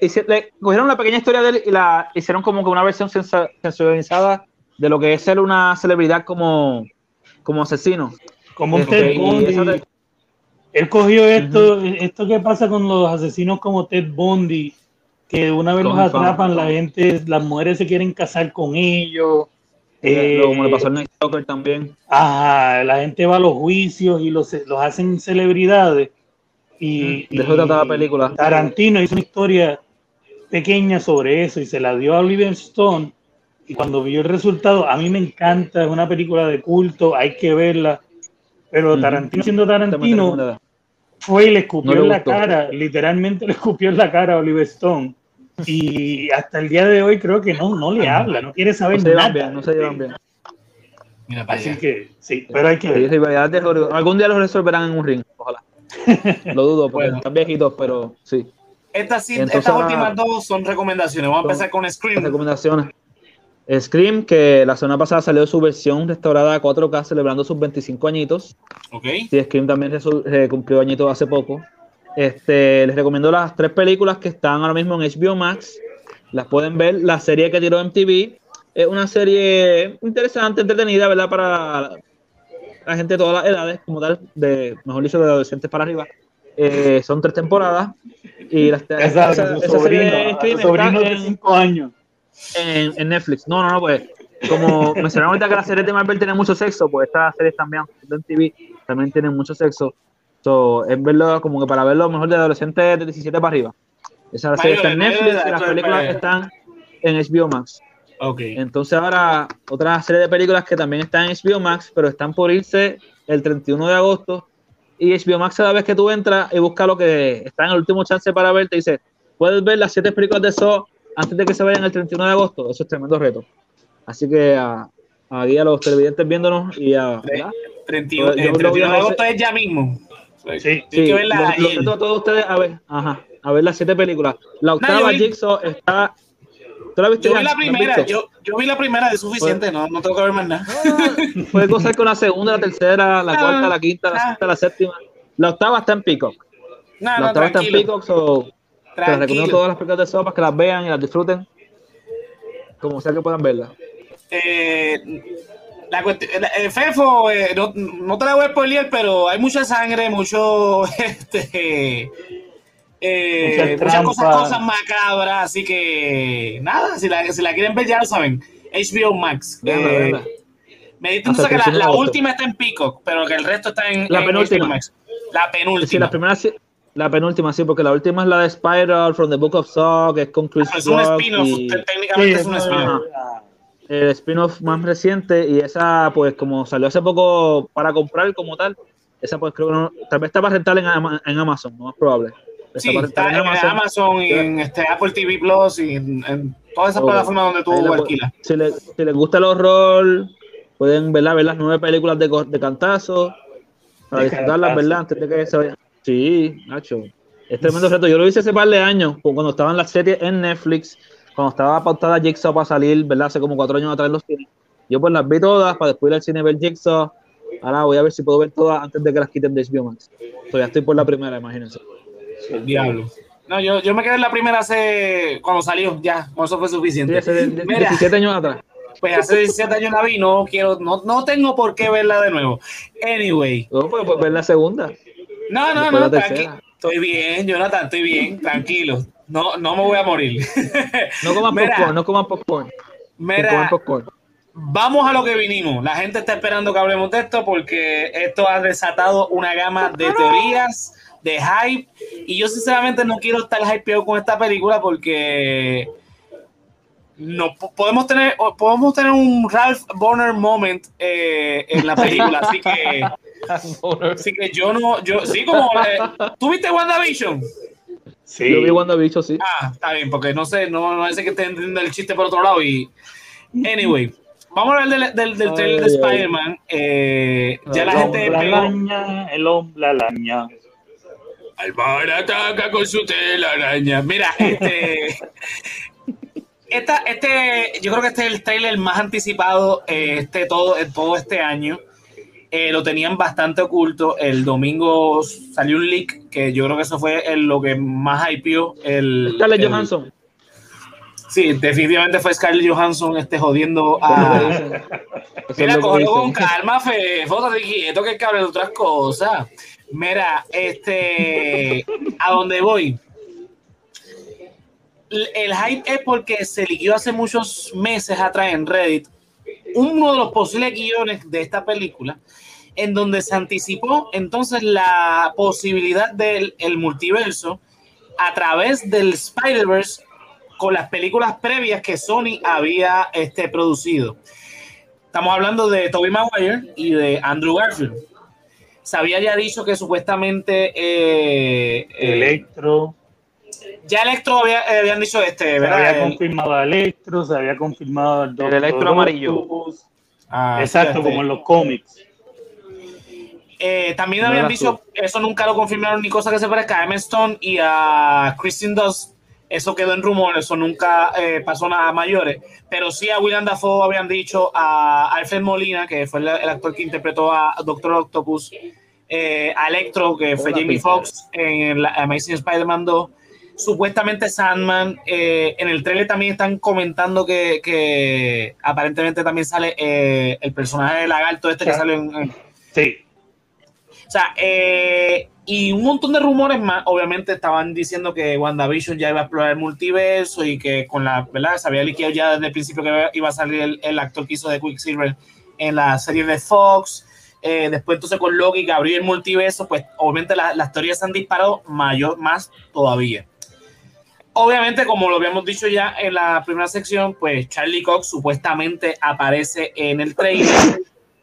Y se- le cogieron la pequeña historia de él y la hicieron como que una versión sensacionalizada de lo que es ser una celebridad como, como asesino. como un Este, Ted esa de- él cogió esto, esto que pasa con los asesinos como Ted Bundy, que una vez Con los atrapan, la gente, las mujeres se quieren casar con ellos. eh, eh, como le pasó al Night Stalker también. Ajá, la gente va a los juicios y los, los hacen celebridades. Y, De eso trataba la película. Tarantino hizo una historia pequeña sobre eso y se la dio a Oliver Stone. Y cuando vio el resultado, a mí me encanta, es una película de culto, hay que verla. Pero. Tarantino siendo Tarantino fue y le escupió No le en la cara, literalmente le escupió en la cara a Oliver Stone. Y hasta el día de hoy creo que no, no le habla, no quiere No saber se llevan nada. bien, no se llevan bien. Mira para Así allá. que sí, pero hay que ver. Algún día lo resolverán en un ring, ojalá. *laughs* Lo dudo, porque Bueno. están viejitos, pero sí. Estas, sí- Entonces, estas últimas dos son recomendaciones. Vamos a empezar con Scream. recomendaciones. Scream, que la semana pasada salió su versión restaurada a 4K celebrando sus 25 añitos. Ok. Sí, Scream también eh, cumplió añitos hace poco. Este, les recomiendo las tres películas que están ahora mismo en HBO Max. Las pueden ver. La serie que tiró MTV es una serie interesante, entretenida, ¿verdad? Para la gente de todas las edades, como tal, de, mejor dicho, de adolescentes para arriba. Eh, son tres temporadas. Y las, Esa, esa- su esa serie sobrino, de su Scream sobrino está de en- 5 años. En, en Netflix. No, no, no, pues como mencionaron ahorita que las series de Marvel tienen mucho sexo, pues estas series también de TV también tienen mucho sexo. So, es verlo como que para verlo mejor de adolescentes de 17 para arriba. Esa serie está en Netflix y las películas están en HBO Max. Ok. Entonces ahora otra serie de películas que también están en HBO Max, pero están por irse el 31 de agosto. Y HBO Max cada vez que tú entras y buscas lo que está en el último chance para ver, te dice, puedes ver las siete películas de Saw antes de que se vayan el 31 de agosto. Eso es tremendo reto. Así que a, a, a los televidentes viéndonos y a... ¿verdad? 31, Yo- yo el lo 31 voy a de agosto es ya mismo. Sí, Sí, que verla reto a todos ustedes a ver, ajá, a ver las siete películas. La octava Jigsaw está... ¿Tú la viste Yo ya? vi la ¿La has primera, yo, yo vi la primera, es suficiente, no, no tengo que ver más nada. Puedes gozar con la segunda, la tercera, la Ah, cuarta, la quinta, la ah. sexta, la séptima. La octava está en Peacock. La no, octava está en. Peacock, so te las recomiendo Tranquilo. todas las películas de para que las vean y las disfruten. Como sea que puedan verlas. Eh, la cuestión, eh, Fefo, eh, no, no te la voy a spoilear, pero hay mucha sangre, mucho, *laughs* este, eh, Mucha muchas cosas, cosas macabras, así que nada, si la, si la quieren ver ya lo saben, HBO Max. Eh, me diste que la, 31 de la agosto. última está en Peacock, pero que el resto está en, La en penúltima. HBO Max. La penúltima. Sí, la primera sí- la penúltima sí, porque la última es la de Spiral from the Book of Saw, que es con Chris Ah, es un spin-off, y técnicamente Sí, es un no, spin-off. el spin-off más reciente y esa pues como salió hace poco para comprar como tal, esa pues creo que no, tal vez está para rentar en, Ama- en Amazon, lo más probable. Está Sí, para está rentar en Amazon, y en este, Apple TV Plus y en, en todas esas plataformas donde tú alquilas. Si, le- si les gusta el horror, pueden verla, ver las nueve películas de, de cantazo, para De disfrutarlas, cantazo. ¿verdad? Antes de que se vayan. Sí, Nacho. Es tremendo reto. Yo lo hice hace par de años, cu- cuando estaban las series en Netflix, cuando estaba pautada Jigsaw para salir, ¿verdad? Hace como cuatro años atrás en los cines. Yo pues las vi todas para después ir al cine ver Jigsaw. Ahora voy a ver si puedo ver todas antes de que las quiten de HBO Max. Ya estoy por la primera, imagínense. Diablo. No, yo, yo me quedé en la primera hace cuando salió, ya, con eso fue Sí, suficiente. hace Mira. 17 años atrás. Pues hace 17 años la vi, no quiero, no, no tengo por qué verla de nuevo. Anyway, No, pues, pues ver la segunda. No, no, no, la tranqui- tercera. Estoy bien, Jonathan, estoy bien, tranquilo. No, no me voy a morir. No coman Mira. popcorn, no coman popcorn. Mira, coman popcorn. Vamos a lo que vinimos. La gente está esperando que hablemos de esto porque esto ha desatado una gama de teorías, de hype. Y yo sinceramente no quiero estar hypeado con esta película porque no po- podemos tener podemos tener un Ralph Bonner moment eh, en la película. Así que, *laughs* así que yo no, yo sí como eh, ¿tú viste WandaVision? sí. Yo vi WandaVision, sí. Ah, está bien, porque no sé, no, no sé que esté entendiendo el chiste por otro lado. Y, anyway, vamos a hablar del, del, del trailer de Ay. Spider-Man. Eh, ya la El gente pegó. araña, el hombre araña. Alvar ataca con su telaraña. Mira, este. Esta, este, yo creo que este es el trailer más anticipado eh, este, todo, eh, todo este año. eh, lo tenían bastante oculto. El domingo salió un leak que yo creo que eso fue el- lo que más hypeó. El, Scarlett el- Johansson. Sí, definitivamente fue Scarlett Johansson este, jodiendo a. *laughs* Mira, cógelo con calma, Fe. Fótate quieto que de otras cosas. Mira, este. ¿A dónde voy? El hype es porque se liquió hace muchos meses atrás en Reddit uno de los posibles guiones de esta película, en donde se anticipó entonces la posibilidad del el multiverso a través del Spider-Verse con las películas previas que Sony había este, producido. Estamos hablando de Tobey Maguire y de Andrew Garfield. Se había ya dicho que supuestamente eh, eh, Electro, ya Electro había, eh, habían dicho este, se ¿verdad? había El- confirmado a Electro, se había confirmado al Doctor Electro amarillo. Octopus. ah, Exacto, este, como en los cómics. Eh, también No habían dicho, eso nunca lo confirmaron ni cosa que se parezca a Emma Stone y a Kristen Dunst. Eso quedó en rumor, eso nunca eh, pasó nada a mayores. Pero sí a William Dafoe habían dicho, a Alfred Molina, que fue el, el actor que interpretó a Doctor Octopus, eh, a Electro, que fue Hola, Jamie. Foxx en la Amazing Spider-Man 2. Supuestamente Sandman, eh, en el trailer también están comentando que, que aparentemente también sale eh, el personaje de lagarto este que Ya. sale en- en, Sí, o sea, eh, y un montón de rumores más, obviamente estaban diciendo que WandaVision ya iba a explorar el multiverso y que con la, ¿verdad? Se había liquidado ya desde el principio que iba a salir el, el actor que hizo de Quicksilver en la serie de Fox. Eh, después entonces con Loki que abrió el multiverso, pues obviamente la- las teorías se han disparado mayor, más todavía. Obviamente, como lo habíamos dicho ya en la primera sección, pues Charlie Cox supuestamente aparece en el trailer.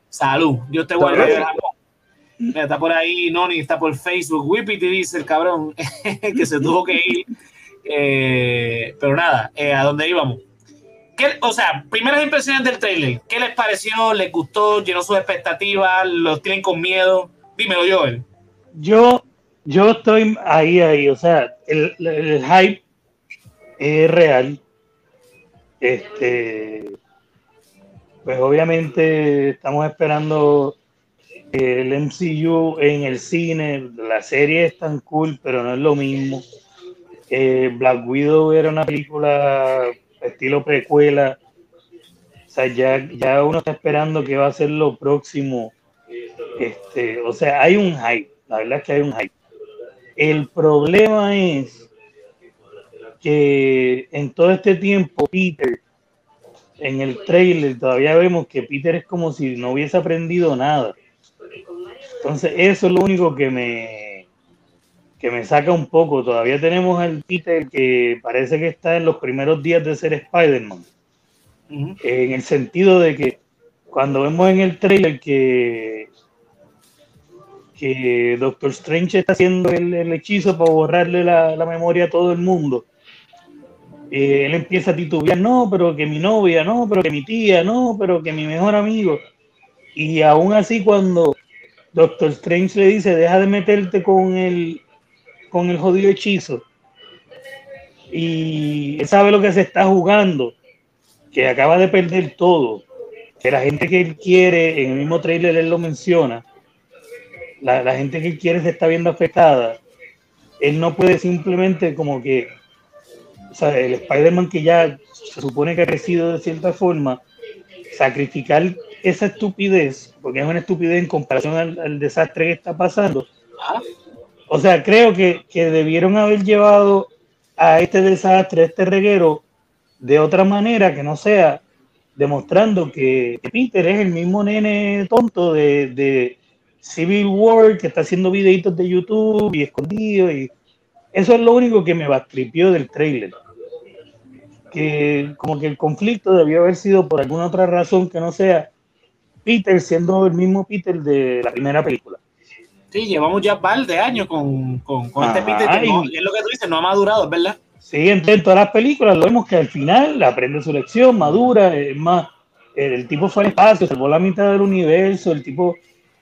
Salud, Dios te guarde. Está por ahí Noni, está por Facebook. Whippy te dice el cabrón *laughs* que se tuvo que ir. Eh, pero nada, eh, ¿a dónde íbamos? ¿Qué- o sea, primeras impresiones del trailer. ¿Qué les pareció? ¿Les gustó? ¿Llenó sus expectativas? ¿Los tienen con miedo? Dímelo, Joel. yo, yo estoy ahí, ahí, o sea, el, el hype es real. Este, pues obviamente estamos esperando el MCU en el cine. La serie es tan cool, pero no es lo mismo. Eh, Black Widow era una película estilo precuela. O sea, ya, ya uno está esperando que va a ser lo próximo. Este, o sea, hay un hype. La verdad es que hay un hype. El problema es que en todo este tiempo, Peter, en el trailer, todavía vemos que Peter es como si no hubiese aprendido nada. Entonces, eso es lo único que me, que me saca un poco. Todavía tenemos al Peter que parece que está en los primeros días de ser Spider-Man. En el sentido de que cuando vemos en el trailer que, que Doctor Strange está haciendo el, el hechizo para borrarle la, la memoria a todo el mundo, eh, él empieza a titubear, no, pero que mi novia, no, pero que mi tía, no, pero que mi mejor amigo. Y aún así cuando Doctor Strange le dice, deja de meterte con el, con el jodido hechizo, y él sabe lo que se está jugando, que acaba de perder todo, que la gente que él quiere, en el mismo trailer él lo menciona, la, la gente que él quiere se está viendo afectada, él no puede simplemente como que, sea, el Spider-Man que ya se supone que ha crecido de cierta forma, sacrificar esa estupidez, porque es una estupidez en comparación al, al desastre que está pasando. O sea, creo que, que debieron haber llevado a este desastre, a este reguero, de otra manera que no sea demostrando que Peter es el mismo nene tonto de, de Civil War que está haciendo videitos de YouTube y escondido y eso es lo único que me bastripió del trailer que como que el conflicto debió haber sido por alguna otra razón que no sea Peter siendo el mismo Peter de la primera película Sí, llevamos ya par de años con, con, con este Peter que no- y- es lo que tú dices, no ha madurado, verdad. Sí, en, todas las películas lo vemos que al final aprende su lección, madura, es más, el, el tipo fue al espacio, salvó la mitad del universo, el tipo,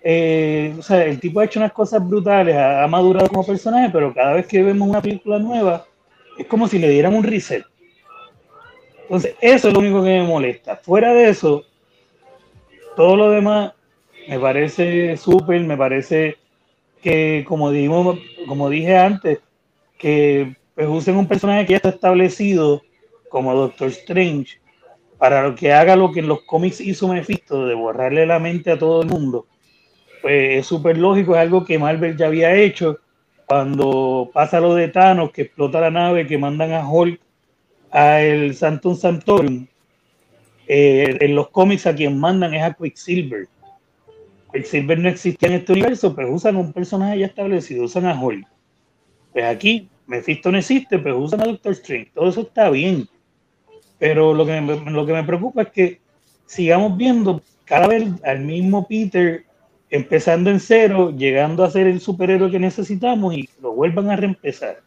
eh, o sea, el tipo ha hecho unas cosas brutales, ha, ha madurado como personaje, pero cada vez que vemos una película nueva, es como si le dieran un reset. Entonces, eso es lo único que me molesta. Fuera de eso, todo lo demás Me parece súper, me parece que, como, dijimos, como dije antes, que pues, usen un personaje que ya está establecido como Doctor Strange para que haga lo que en los cómics hizo Mephisto, de borrarle la mente a todo el mundo. Pues es súper lógico, es algo que Marvel ya había hecho cuando pasa lo de Thanos, que explota la nave, que mandan a Hulk a el Santum Santorum. Eh, en los cómics a quien mandan es a Quicksilver. Quicksilver no existía en este universo, pero usan un personaje ya establecido, usan a Hulk. Pues aquí, Mephisto no existe, pero usan a Doctor Strange. Todo eso está bien. Pero lo que, me, lo que me preocupa es que sigamos viendo cada vez al mismo Peter empezando en cero, llegando a ser el superhéroe que necesitamos y lo vuelvan a reempezar.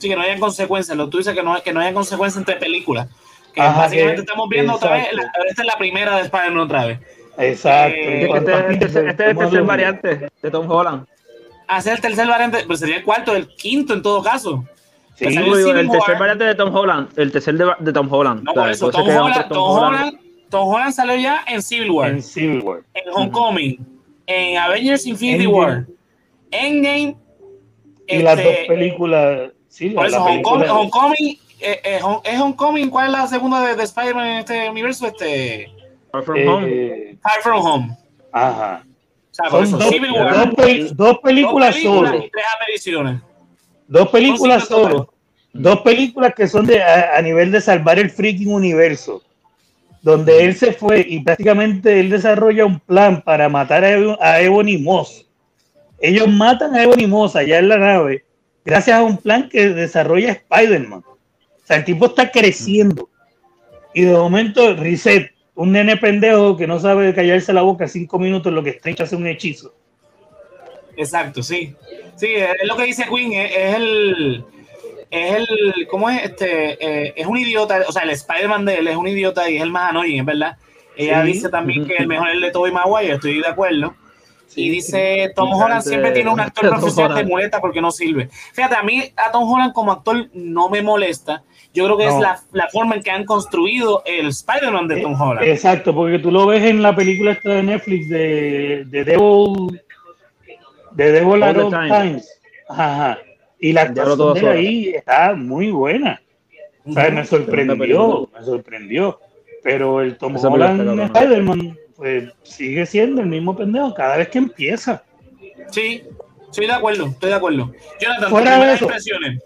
Sí, que no haya consecuencias. Lo tú dices que no, que no haya consecuencias entre películas. Que básicamente estamos viendo otra vez, esta es la primera de Spider-Man otra vez. Exacto. Eh, este, este, este, este, es el tercer variante de Tom Holland. Hacer el tercer variante, pues sería el cuarto, el quinto en todo caso. Sí, el, el tercer variante de Tom Holland, el tercer de, de Tom Holland. No, por eso, Tom, Holland, Tom, Holland, Tom Holland salió ya en Civil War. En Civil War. En Homecoming. Uh -huh. En Avengers Infinity Endgame. War. Endgame. Y este, las dos películas. Sí, por eso, Homecoming. Homecoming eh, eh, ¿Es Homecoming? ¿Cuál es la segunda de, de Spider-Man en este universo? Este. Far From eh, Home. Far From Home. Ajá. O sea, por eso, dos, Civil War. Dos, pel dos películas, dos películas solo. y tres apariciones. Dos películas solo. Dos películas que son de a, a, nivel de salvar el freaking universo. Donde él se fue y prácticamente él desarrolla un plan para matar a, a Ebony Moss. Ellos matan a Ebony Moss allá en la nave gracias a un plan que desarrolla Spider-Man. O sea, el tipo está creciendo. Y de momento, reset. Un nene pendejo que no sabe callarse la boca cinco minutos lo que Strange hace un hechizo. Exacto, sí. Sí, es lo que dice Queen, es, es el. Es el. ¿Cómo es? Este. Eh, es un idiota. O sea, el Spider-Man de él es un idiota y es el más annoying, es verdad. Ella sí. dice también que el mejor es el de Tobey Maguire, estoy de acuerdo. Sí, y dice, Tom Holland siempre tiene un actor *laughs* profesional de muleta porque no sirve. Fíjate, a mí a Tom Holland como actor no me molesta. Yo creo que no. es la, la, forma en que han construido el Spider-Man de Tom Holland. Exacto, porque tú lo ves en la película esta de Netflix de, de Devil, de Devil All Times. Times. Ajá. Y la actuación de ahí está muy buena. O sea, me sorprendió, me sorprendió. Pero el Tom Holland Spider-Man pues sigue siendo el mismo pendejo cada vez que empieza. Sí, estoy de acuerdo, estoy de acuerdo. Jonathan, Fuera de eso. impresiones.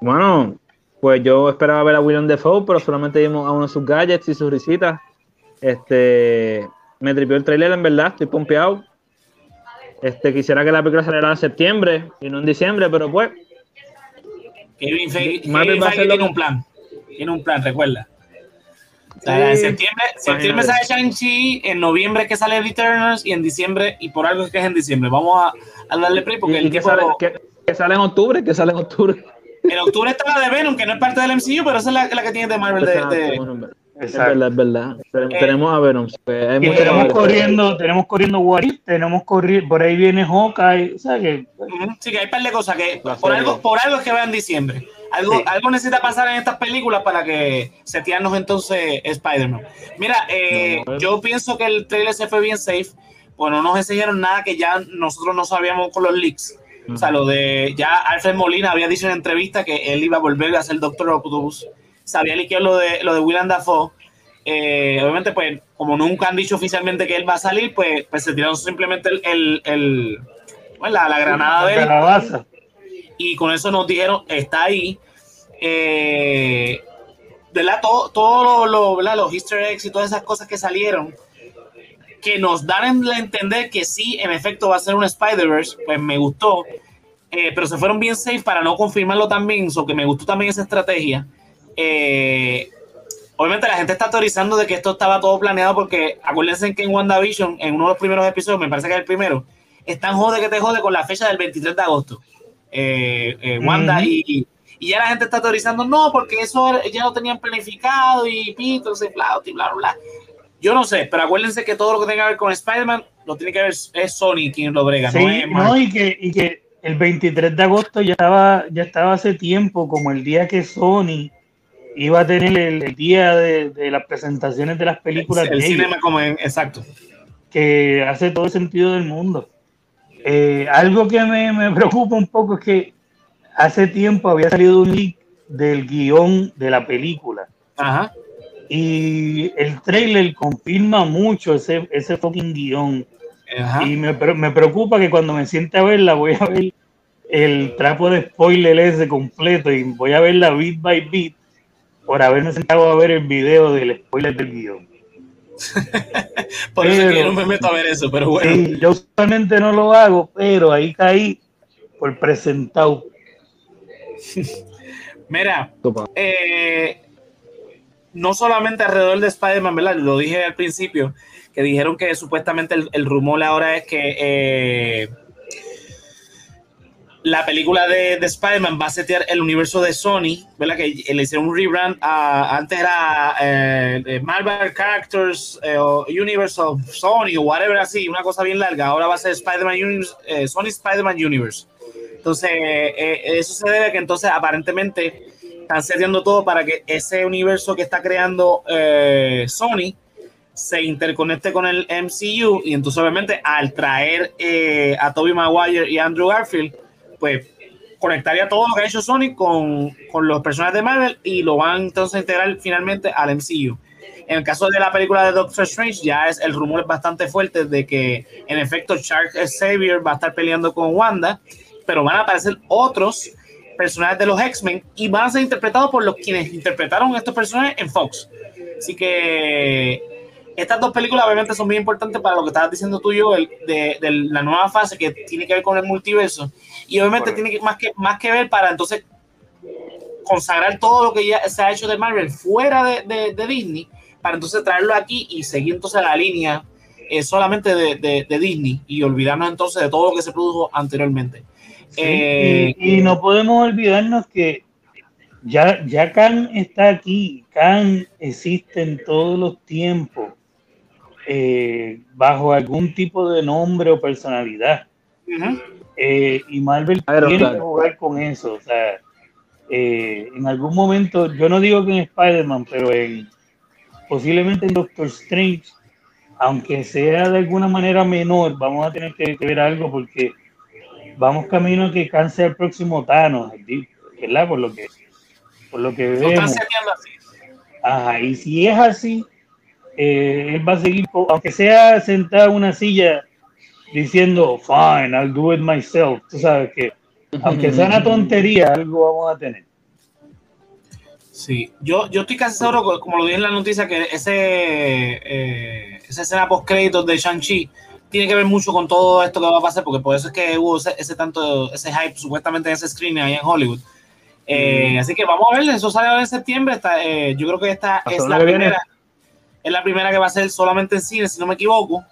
Bueno, pues yo esperaba ver a William Defoe, pero solamente vimos a uno de sus gadgets y sus risitas. Este, me tripió el trailer, en verdad, estoy pompeado. Este, quisiera que la película saliera en septiembre y no en diciembre, pero pues. Kevin Feige, Kevin Feige tiene un plan. Tiene un plan, recuerda. En septiembre, septiembre sale Shang-Chi, en noviembre que sale Returners y en diciembre, y por algo es que es en diciembre. Vamos a, a darle play porque ¿Y, el que, sale, que, que, sale en octubre, que sale en octubre. En octubre está la de Venom, que no es parte del MCU, pero esa es la, la que tiene de Marvel. De, de... Es verdad, es verdad. Eh, tenemos a Venom. Hay y tenemos corriendo, tenemos corriendo Warrior, tenemos corriendo, por ahí viene Hawkeye, o sea que... Sí, que hay un par de cosas que por algo, por algo es que vean diciembre. Algo, sí. algo necesita pasar en estas películas para que setearnos entonces Spider-Man. Mira, eh, no, no, yo pienso que el trailer se fue bien safe. Pues no nos enseñaron nada que ya nosotros no sabíamos con los leaks. Uh -huh. O sea, lo de. Ya Alfred Molina había dicho en entrevista que él iba a volver a ser Doctor Octopus. Se había liqueado lo de, lo de Willem Dafoe. Eh, obviamente, pues, como nunca han dicho oficialmente que él va a salir, pues, pues se tiraron simplemente el, el, el bueno, la, la, granada de él y con eso nos dijeron, está ahí. Eh, ¿verdad? Todo, todo lo, lo, los easter eggs y todas esas cosas que salieron, que nos dan a entender que sí, en efecto, va a ser un Spider-Verse, pues me gustó. Eh, pero se fueron bien safe para no confirmarlo también, so que me gustó también esa estrategia. Eh, obviamente la gente está teorizando de que esto estaba todo planeado porque acuérdense que en WandaVision, en uno de los primeros episodios, me parece que es el primero, están jode que te jode con la fecha del 23 de agosto eh, eh, Wanda uh -huh. y, y, ya la gente está teorizando, no, porque eso ya lo tenían planificado y pito, y bla, bla, bla. Yo no sé, pero acuérdense que todo lo que tenga que ver con Spider-Man lo tiene que ver es Sony quien lo brega, sí, no es no, y que, y que el 23 de agosto ya estaba, ya estaba hace tiempo, como el día que Sony iba a tener el, el día de, de las presentaciones de las películas el de cine ellos, como en, exacto. que hace todo el sentido del mundo. Eh, algo que me, me *laughs* preocupa un poco es que hace tiempo había salido un leak del guion de la película Ajá. y el trailer confirma mucho ese, ese fucking guion. Ajá. Y me, me preocupa que cuando me siente a verla voy a ver el trapo de spoiler ese completo y voy a verla beat by beat por haberme sentado a ver el video del spoiler del guion. *laughs* Por eso es que yo no me meto a ver eso, pero bueno. Sí, yo usualmente no lo hago, pero ahí caí por presentado. *laughs* Mira, eh, no solamente alrededor de Spider-Man, ¿verdad? Lo dije al principio, que dijeron que supuestamente el, el rumor ahora es que eh, la película de, de Spider-Man va a setear el universo de Sony, ¿verdad? Que le hicieron un rebrand. a- antes era eh, Marvel Characters eh, o Universe of Sony o whatever así, una cosa bien larga. Ahora va a ser Spider-Man Universe, eh, Sony Spider-Man Universe. Entonces, eso se debe a que entonces aparentemente están seteando todo para que ese universo que está creando Sony se interconecte con el MCU y entonces obviamente al traer a Tobey Maguire y Andrew Garfield, pues conectaría todo lo que ha hecho Sony con, con los personajes de Marvel y lo van entonces a integrar finalmente al MCU. En el caso de la película de Doctor Strange, ya es el rumor es bastante fuerte de que en efecto Charles Xavier va a estar peleando con Wanda, pero van a aparecer otros personajes de los X-Men y van a ser interpretados por los quienes interpretaron estos personajes en Fox. Así que estas dos películas obviamente son bien importantes para lo que estabas diciendo tú y yo, el- de, de la nueva fase que tiene que ver con el multiverso. Y obviamente Correcto. tiene que, más, que, más que ver para entonces consagrar todo lo que ya se ha hecho de Marvel fuera de, de- de Disney, para entonces traerlo aquí y seguir entonces la línea eh, solamente de, de- Disney y olvidarnos entonces de todo lo que se produjo anteriormente. Sí, Eh, y, y no podemos olvidarnos que ya, ya Khan está aquí, Khan existe en todos los tiempos, eh, bajo algún tipo de nombre o personalidad. ujú. Eh, y Marvel tiene que jugar con eso. O sea, eh, en algún momento, yo no digo que en Spider-Man, pero en, posiblemente en Doctor Strange, aunque sea de alguna manera menor, vamos a tener que, que ver algo porque vamos camino a que Khan sea el próximo Thanos, ¿verdad? Por lo que, por lo que vemos. Ajá, y si es así, eh, él va a seguir, aunque sea sentado en una silla diciendo, fine, I'll do it myself. Tú sabes que, aunque sea una tontería, algo vamos a tener. Sí, yo, yo estoy casi seguro, co- como lo dije en la noticia, que ese, eh, esa escena post créditos de Shang-Chi tiene que ver mucho con todo esto que va a pasar, porque por eso es que hubo ese, ese tanto, ese hype supuestamente en ese screen ahí en Hollywood. Eh, Así que vamos a ver, eso sale ahora en septiembre. Está, eh, yo creo que esta es la primera, es la primera que va a ser solamente en cine, si no me equivoco.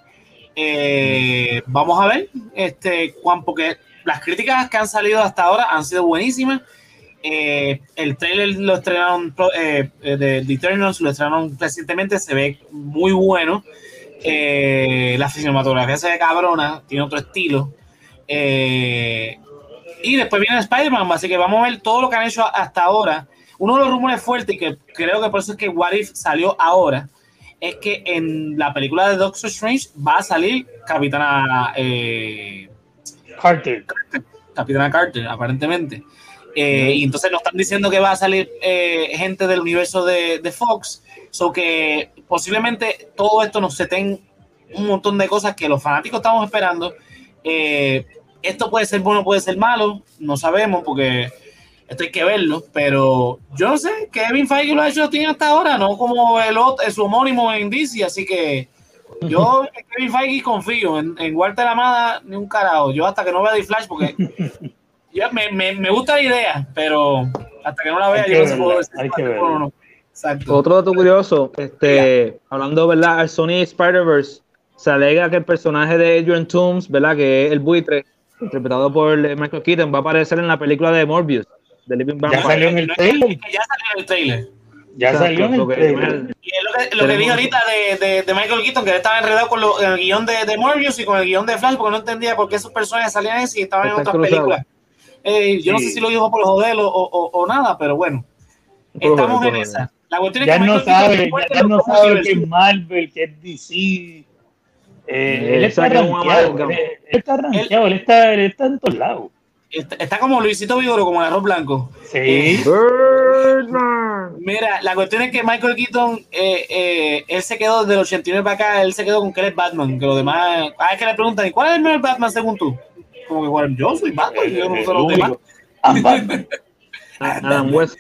Eh, vamos a ver, este, Juan, porque las críticas que han salido hasta ahora han sido buenísimas. Eh, el trailer lo estrenaron eh, eh, de The Eternals, lo estrenaron recientemente, se ve muy bueno. La cinematografía se ve cabrona, tiene otro estilo. Y después viene Spider-Man, así que vamos a ver todo lo que han hecho hasta ahora. Uno de los rumores fuertes, y que creo que por eso es que What If salió ahora, es que en la película de Doctor Strange va a salir Capitana eh, Carter. Capitana Carter, aparentemente. Eh, y entonces nos están diciendo que va a salir eh, gente del universo de, de Fox. So que posiblemente todo esto nos seten un montón de cosas que los fanáticos estamos esperando. Esto puede ser bueno, puede ser malo, no sabemos porque esto hay que verlo, pero yo no sé, Kevin Feige lo ha hecho tiene hasta ahora, no como el otro, su homónimo en DC, así que yo *laughs* en Kevin Feige confío, en, en Walter Amada ni un carajo, yo hasta que no vea The Flash, porque *laughs* yo, me, me, me gusta la idea, pero hasta que no la vea Hay yo que no sé puedo decir hay que va a ser bueno o verla. no. Exacto. Otro dato curioso, este, hablando, ¿verdad? Al Sony Spider-Verse, se alega que el personaje de Adrian Toomes, ¿verdad? Que es el buitre, interpretado por Michael Keaton, va a aparecer en la película de Morbius, de Living Ya salió en el trailer. ya salió en el trailer. Ya Exacto, salió en el trailer. Y es lo que, lo que dije ahorita de, de, de Michael Keaton, que él estaba enredado con lo- el guion de, de Morbius y con el guion de Flash, porque no entendía por qué esos personajes salían así y estaban en otras películas. Eh, yo no sé si lo dijo por joder o, o, o- o nada, pero bueno. Estamos en esa. La cuestión es Ya que no Michael sabe, ya no sabe que es Marvel, que es DC. Eh, él Eh, está saca un rankeado, él, él está rankeado, él está, él está en todos lados. Está, está como Luisito Vigoro, como el arroz blanco. Sí. Birdman. Mira, la cuestión es que Michael Keaton, eh, eh, él se quedó desde el 89 para acá, él se quedó con que él es Batman, que los demás, ah, es que le preguntan, ¿y cuál es el mejor Batman según tú? Como que, bueno, yo soy Batman, yo no El soy los demás. único. I'm Batman. Adam West.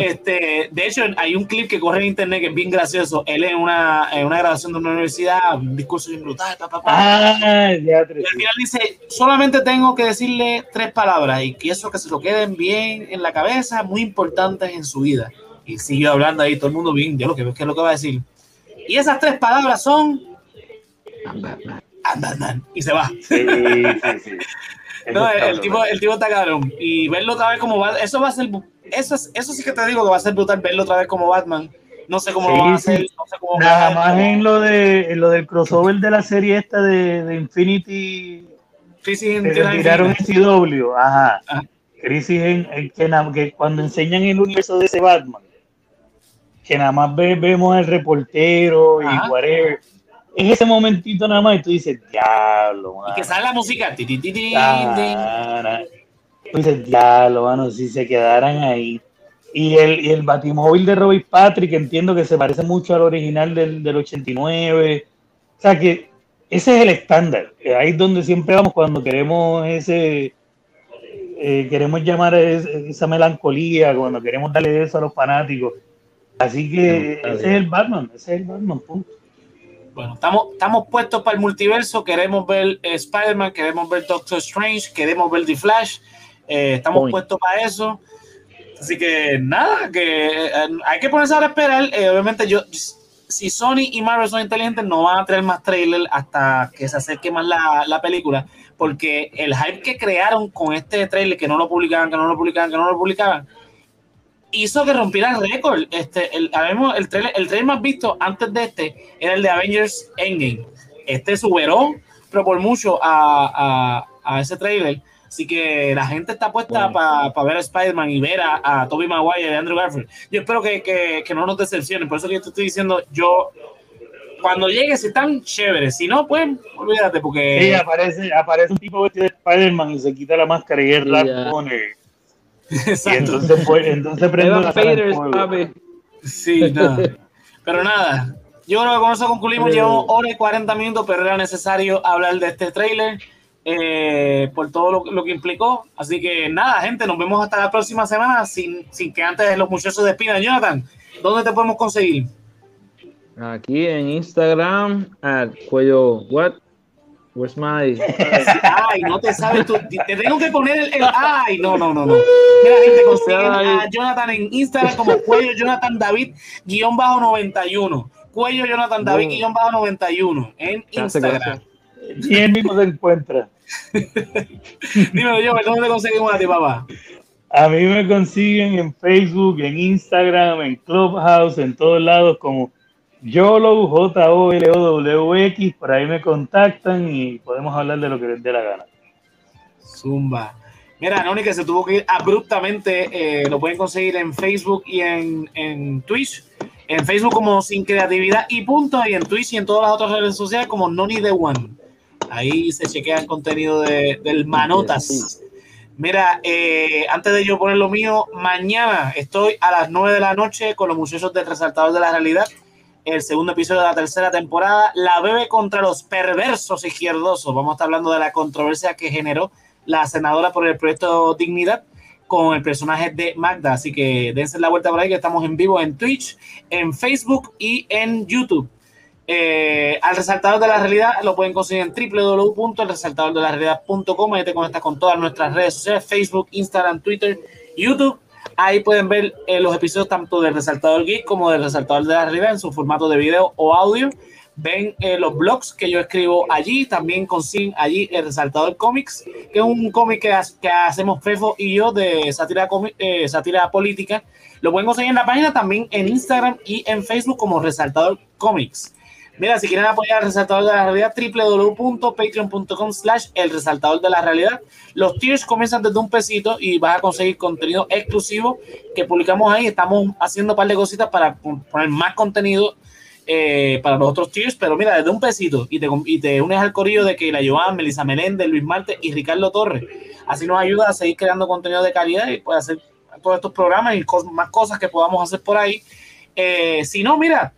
Este, de hecho, hay un clip que corre en internet que es bien gracioso. Él en una, en una grabación de una universidad, un discurso bien brutal, pa, pa, pa. Ah. Y al final dice, solamente tengo que decirle tres palabras y que eso que se lo queden bien en la cabeza, muy importantes en su vida. Y sigue hablando ahí, todo el mundo bien, ya lo que qué es lo que va a decir. Y esas tres palabras son I'm Batman. "I'm Batman", y se va. Sí, sí, sí. *laughs* No, está el, tipo, el tipo está cabrón. Y verlo otra vez como Batman, eso va a ser, eso, es- eso sí que te digo que va a ser brutal verlo otra vez como Batman. No sé cómo Sí, lo van a sí. hacer, no sé cómo va Nada más en lo de en lo del crossover de la serie esta de, de Infinity Crisis en que Tierras tiraron en Infinitas. CW, ajá. Ajá. Crisis en, en que, que cuando enseñan el universo de ese Batman, que nada más ve- vemos al reportero y whatever. Es ese momentito nada más y tú dices, diablo, Y que sale la música. ti, ti, ti, dices, diablo, mano, si se quedaran ahí. Y el, y el batimóvil de Robert Patrick, entiendo que se parece mucho al original del, del 89. O sea que ese es el estándar. Ahí es donde siempre vamos cuando queremos ese. eh, queremos llamar esa melancolía, cuando queremos darle eso a los fanáticos. Así que ese es el Batman, ese es el Batman, punto. Bueno, estamos, estamos puestos para el multiverso. Queremos ver eh, Spider-Man, queremos ver Doctor Strange, queremos ver The Flash. Eh, estamos Point. puestos para eso. Así que nada, que eh, hay que ponerse a esperar. Eh, obviamente, yo si Sony y Marvel son inteligentes, no van a traer más trailers hasta que se acerque más la, la película. Porque el hype que crearon con este trailer, que no lo publicaban, que no lo publicaban, que no lo publicaban, hizo que rompiera el récord. Este, el, mismo el trailer, el trailer más visto antes de este era el de Avengers Endgame. Este superó, pero por mucho, a, a, a ese trailer. Así que la gente está puesta Bueno. para ver a Spider-Man y ver a, a Tobey Maguire y a Andrew Garfield. Yo espero que, que, que no nos decepcionen. Por eso que yo te estoy diciendo, yo, cuando llegue, si están chéveres. Si no, pues, olvídate, porque... Sí, aparece, aparece un tipo vestido de Spider-man y se quita la máscara y es Y rap ya. pone. *laughs* Y Exacto. entonces, pues, entonces prende la. Sí. Pero nada, yo creo que con eso concluimos. Llevamos hora y 40 minutos, pero era necesario hablar de este trailer eh, por todo lo, lo que implicó. Así que nada, gente, nos vemos hasta la próxima semana. Sin, sin que antes los muchachos despidan. Jonathan, ¿dónde te podemos conseguir? Aquí en Instagram, at cuello, what? Where's my... *laughs* Ay, no te sabes tú. Te tengo que poner el. el- ay, no, no, no, no. Mira, gente, consiguen a Jonathan en Instagram como Cuello Jonathan David guion bajo 91. Cuello Jonathan David guion bajo 91 en Gracias, Instagram. gracias. Y él mismo se encuentra. *laughs* Dímelo yo, ¿dónde conseguimos a ti, papá? A mí me consiguen en Facebook, en Instagram, en Clubhouse, en todos lados como YOLO, J-O-L-O-W-X. Por ahí me contactan y podemos hablar de lo que les dé la gana. Zumba. Mira, Noni que se tuvo que ir abruptamente, eh, lo pueden conseguir en Facebook y en, en Twitch. En Facebook como Sin Creatividad y Punto, y en Twitch y en todas las otras redes sociales como Noni The One. Ahí se chequea el contenido de, del Manotas. Mira, eh, antes de yo poner lo mío, mañana estoy a las 9 de la noche con los muchachos de Resaltador de la Realidad. El segundo episodio de la tercera temporada, La Bebe contra los perversos izquierdosos. Vamos a estar hablando de la controversia que generó la senadora por el proyecto Dignidad con el personaje de Magda. Así que dense la vuelta por ahí que estamos en vivo en Twitch, en Facebook y en YouTube. Eh, al resaltador de la realidad lo pueden conseguir en www.elresaltadordelarealidad.com. Ahí te conectas con todas nuestras redes sociales: Facebook, Instagram, Twitter, YouTube. Ahí pueden ver eh, los episodios tanto del Resaltador Geek como del Resaltador de la Realidad en su formato de video o audio. Ven eh, los blogs que yo escribo allí. También consiguen allí el Resaltador Comics, que es un cómic que, ha- que hacemos Fefo y yo de sátira, sátira política. Lo pueden conseguir en la página, también en Instagram y en Facebook como Resaltador Comics. Mira, si quieren apoyar al resaltador de la realidad, www.patreon.com slash el resaltador de la realidad. Los tiers comienzan desde un pesito y vas a conseguir contenido exclusivo que publicamos ahí. Estamos haciendo un par de cositas para poner más contenido eh, para los otros tiers, pero mira, desde un pesito y te, y te unes al corillo de que la Joan, Melissa Meléndez, Luis Marte y Ricardo Torres. Así nos ayuda a seguir creando contenido de calidad y puede hacer todos estos programas y cos- más cosas que podamos hacer por ahí. Eh, si no, mira,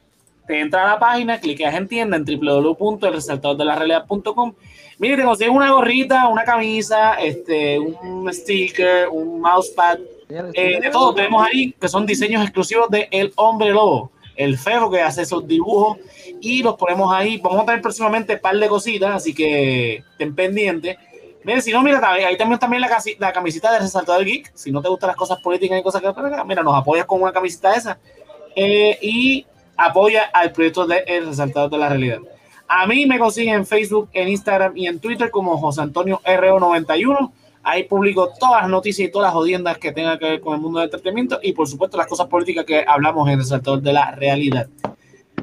te entra a la página, cliqueas en tienda en www.elresaltadordelarealidad.com. Mire, te consigues una gorrita, una camisa, este, un sticker, un mousepad, eh, de todo tenemos ahí, que son diseños exclusivos de El Hombre Lobo, el feo que hace esos dibujos y los ponemos ahí. Vamos a tener próximamente un par de cositas, así que estén pendientes. Mira, si no, mira, ahí también, también la, la camisita de Resaltador Geek. Si no te gustan las cosas políticas y cosas que mira, nos apoyas con una camisita esa. Eh, y apoya al proyecto de El Resaltador de la Realidad. A mí me consiguen en Facebook, en Instagram y en Twitter como José Antonio RO91. Ahí publico todas las noticias y todas las jodiendas que tengan que ver con el mundo del entretenimiento y por supuesto las cosas políticas que hablamos en el sector de la realidad.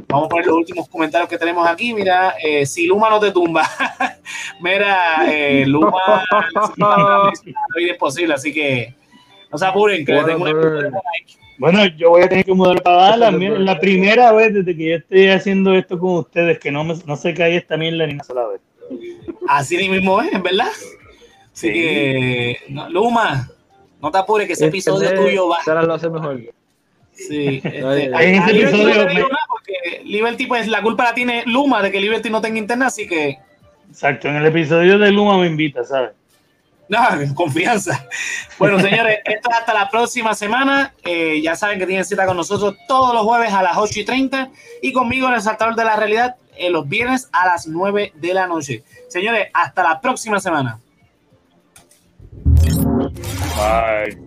Vamos a poner los últimos comentarios que tenemos aquí. Mira, eh, si Luma no te tumba. *laughs* Mira, eh, Luma *laughs* hoy es posible, así que no se apuren, que le tengo una-. Bueno, yo voy a tener que mudar para Dallas. Mira, la primera vez desde que yo estoy haciendo esto con ustedes que no, me, no se cae esta mierda ni una sola vez. Así mismo es, ¿verdad? Así Sí. que, no, Luma, no te apures que ese episodio Internet, tuyo va. Sara lo hace mejor. Sí, este, Oye, a- en ese episodio me- porque Liberty, pues la culpa la tiene Luma de que Liberty no tenga internet, así que, Exacto, en el episodio de Luma me invita, ¿sabes? No, *laughs* confianza. Bueno, señores, esto es hasta la próxima semana. Eh, ya saben que tienen cita con nosotros todos los jueves a las 8 y 30 y conmigo en el Saltador de la Realidad eh, los viernes a las 9 de la noche. Señores, hasta la próxima semana. Bye.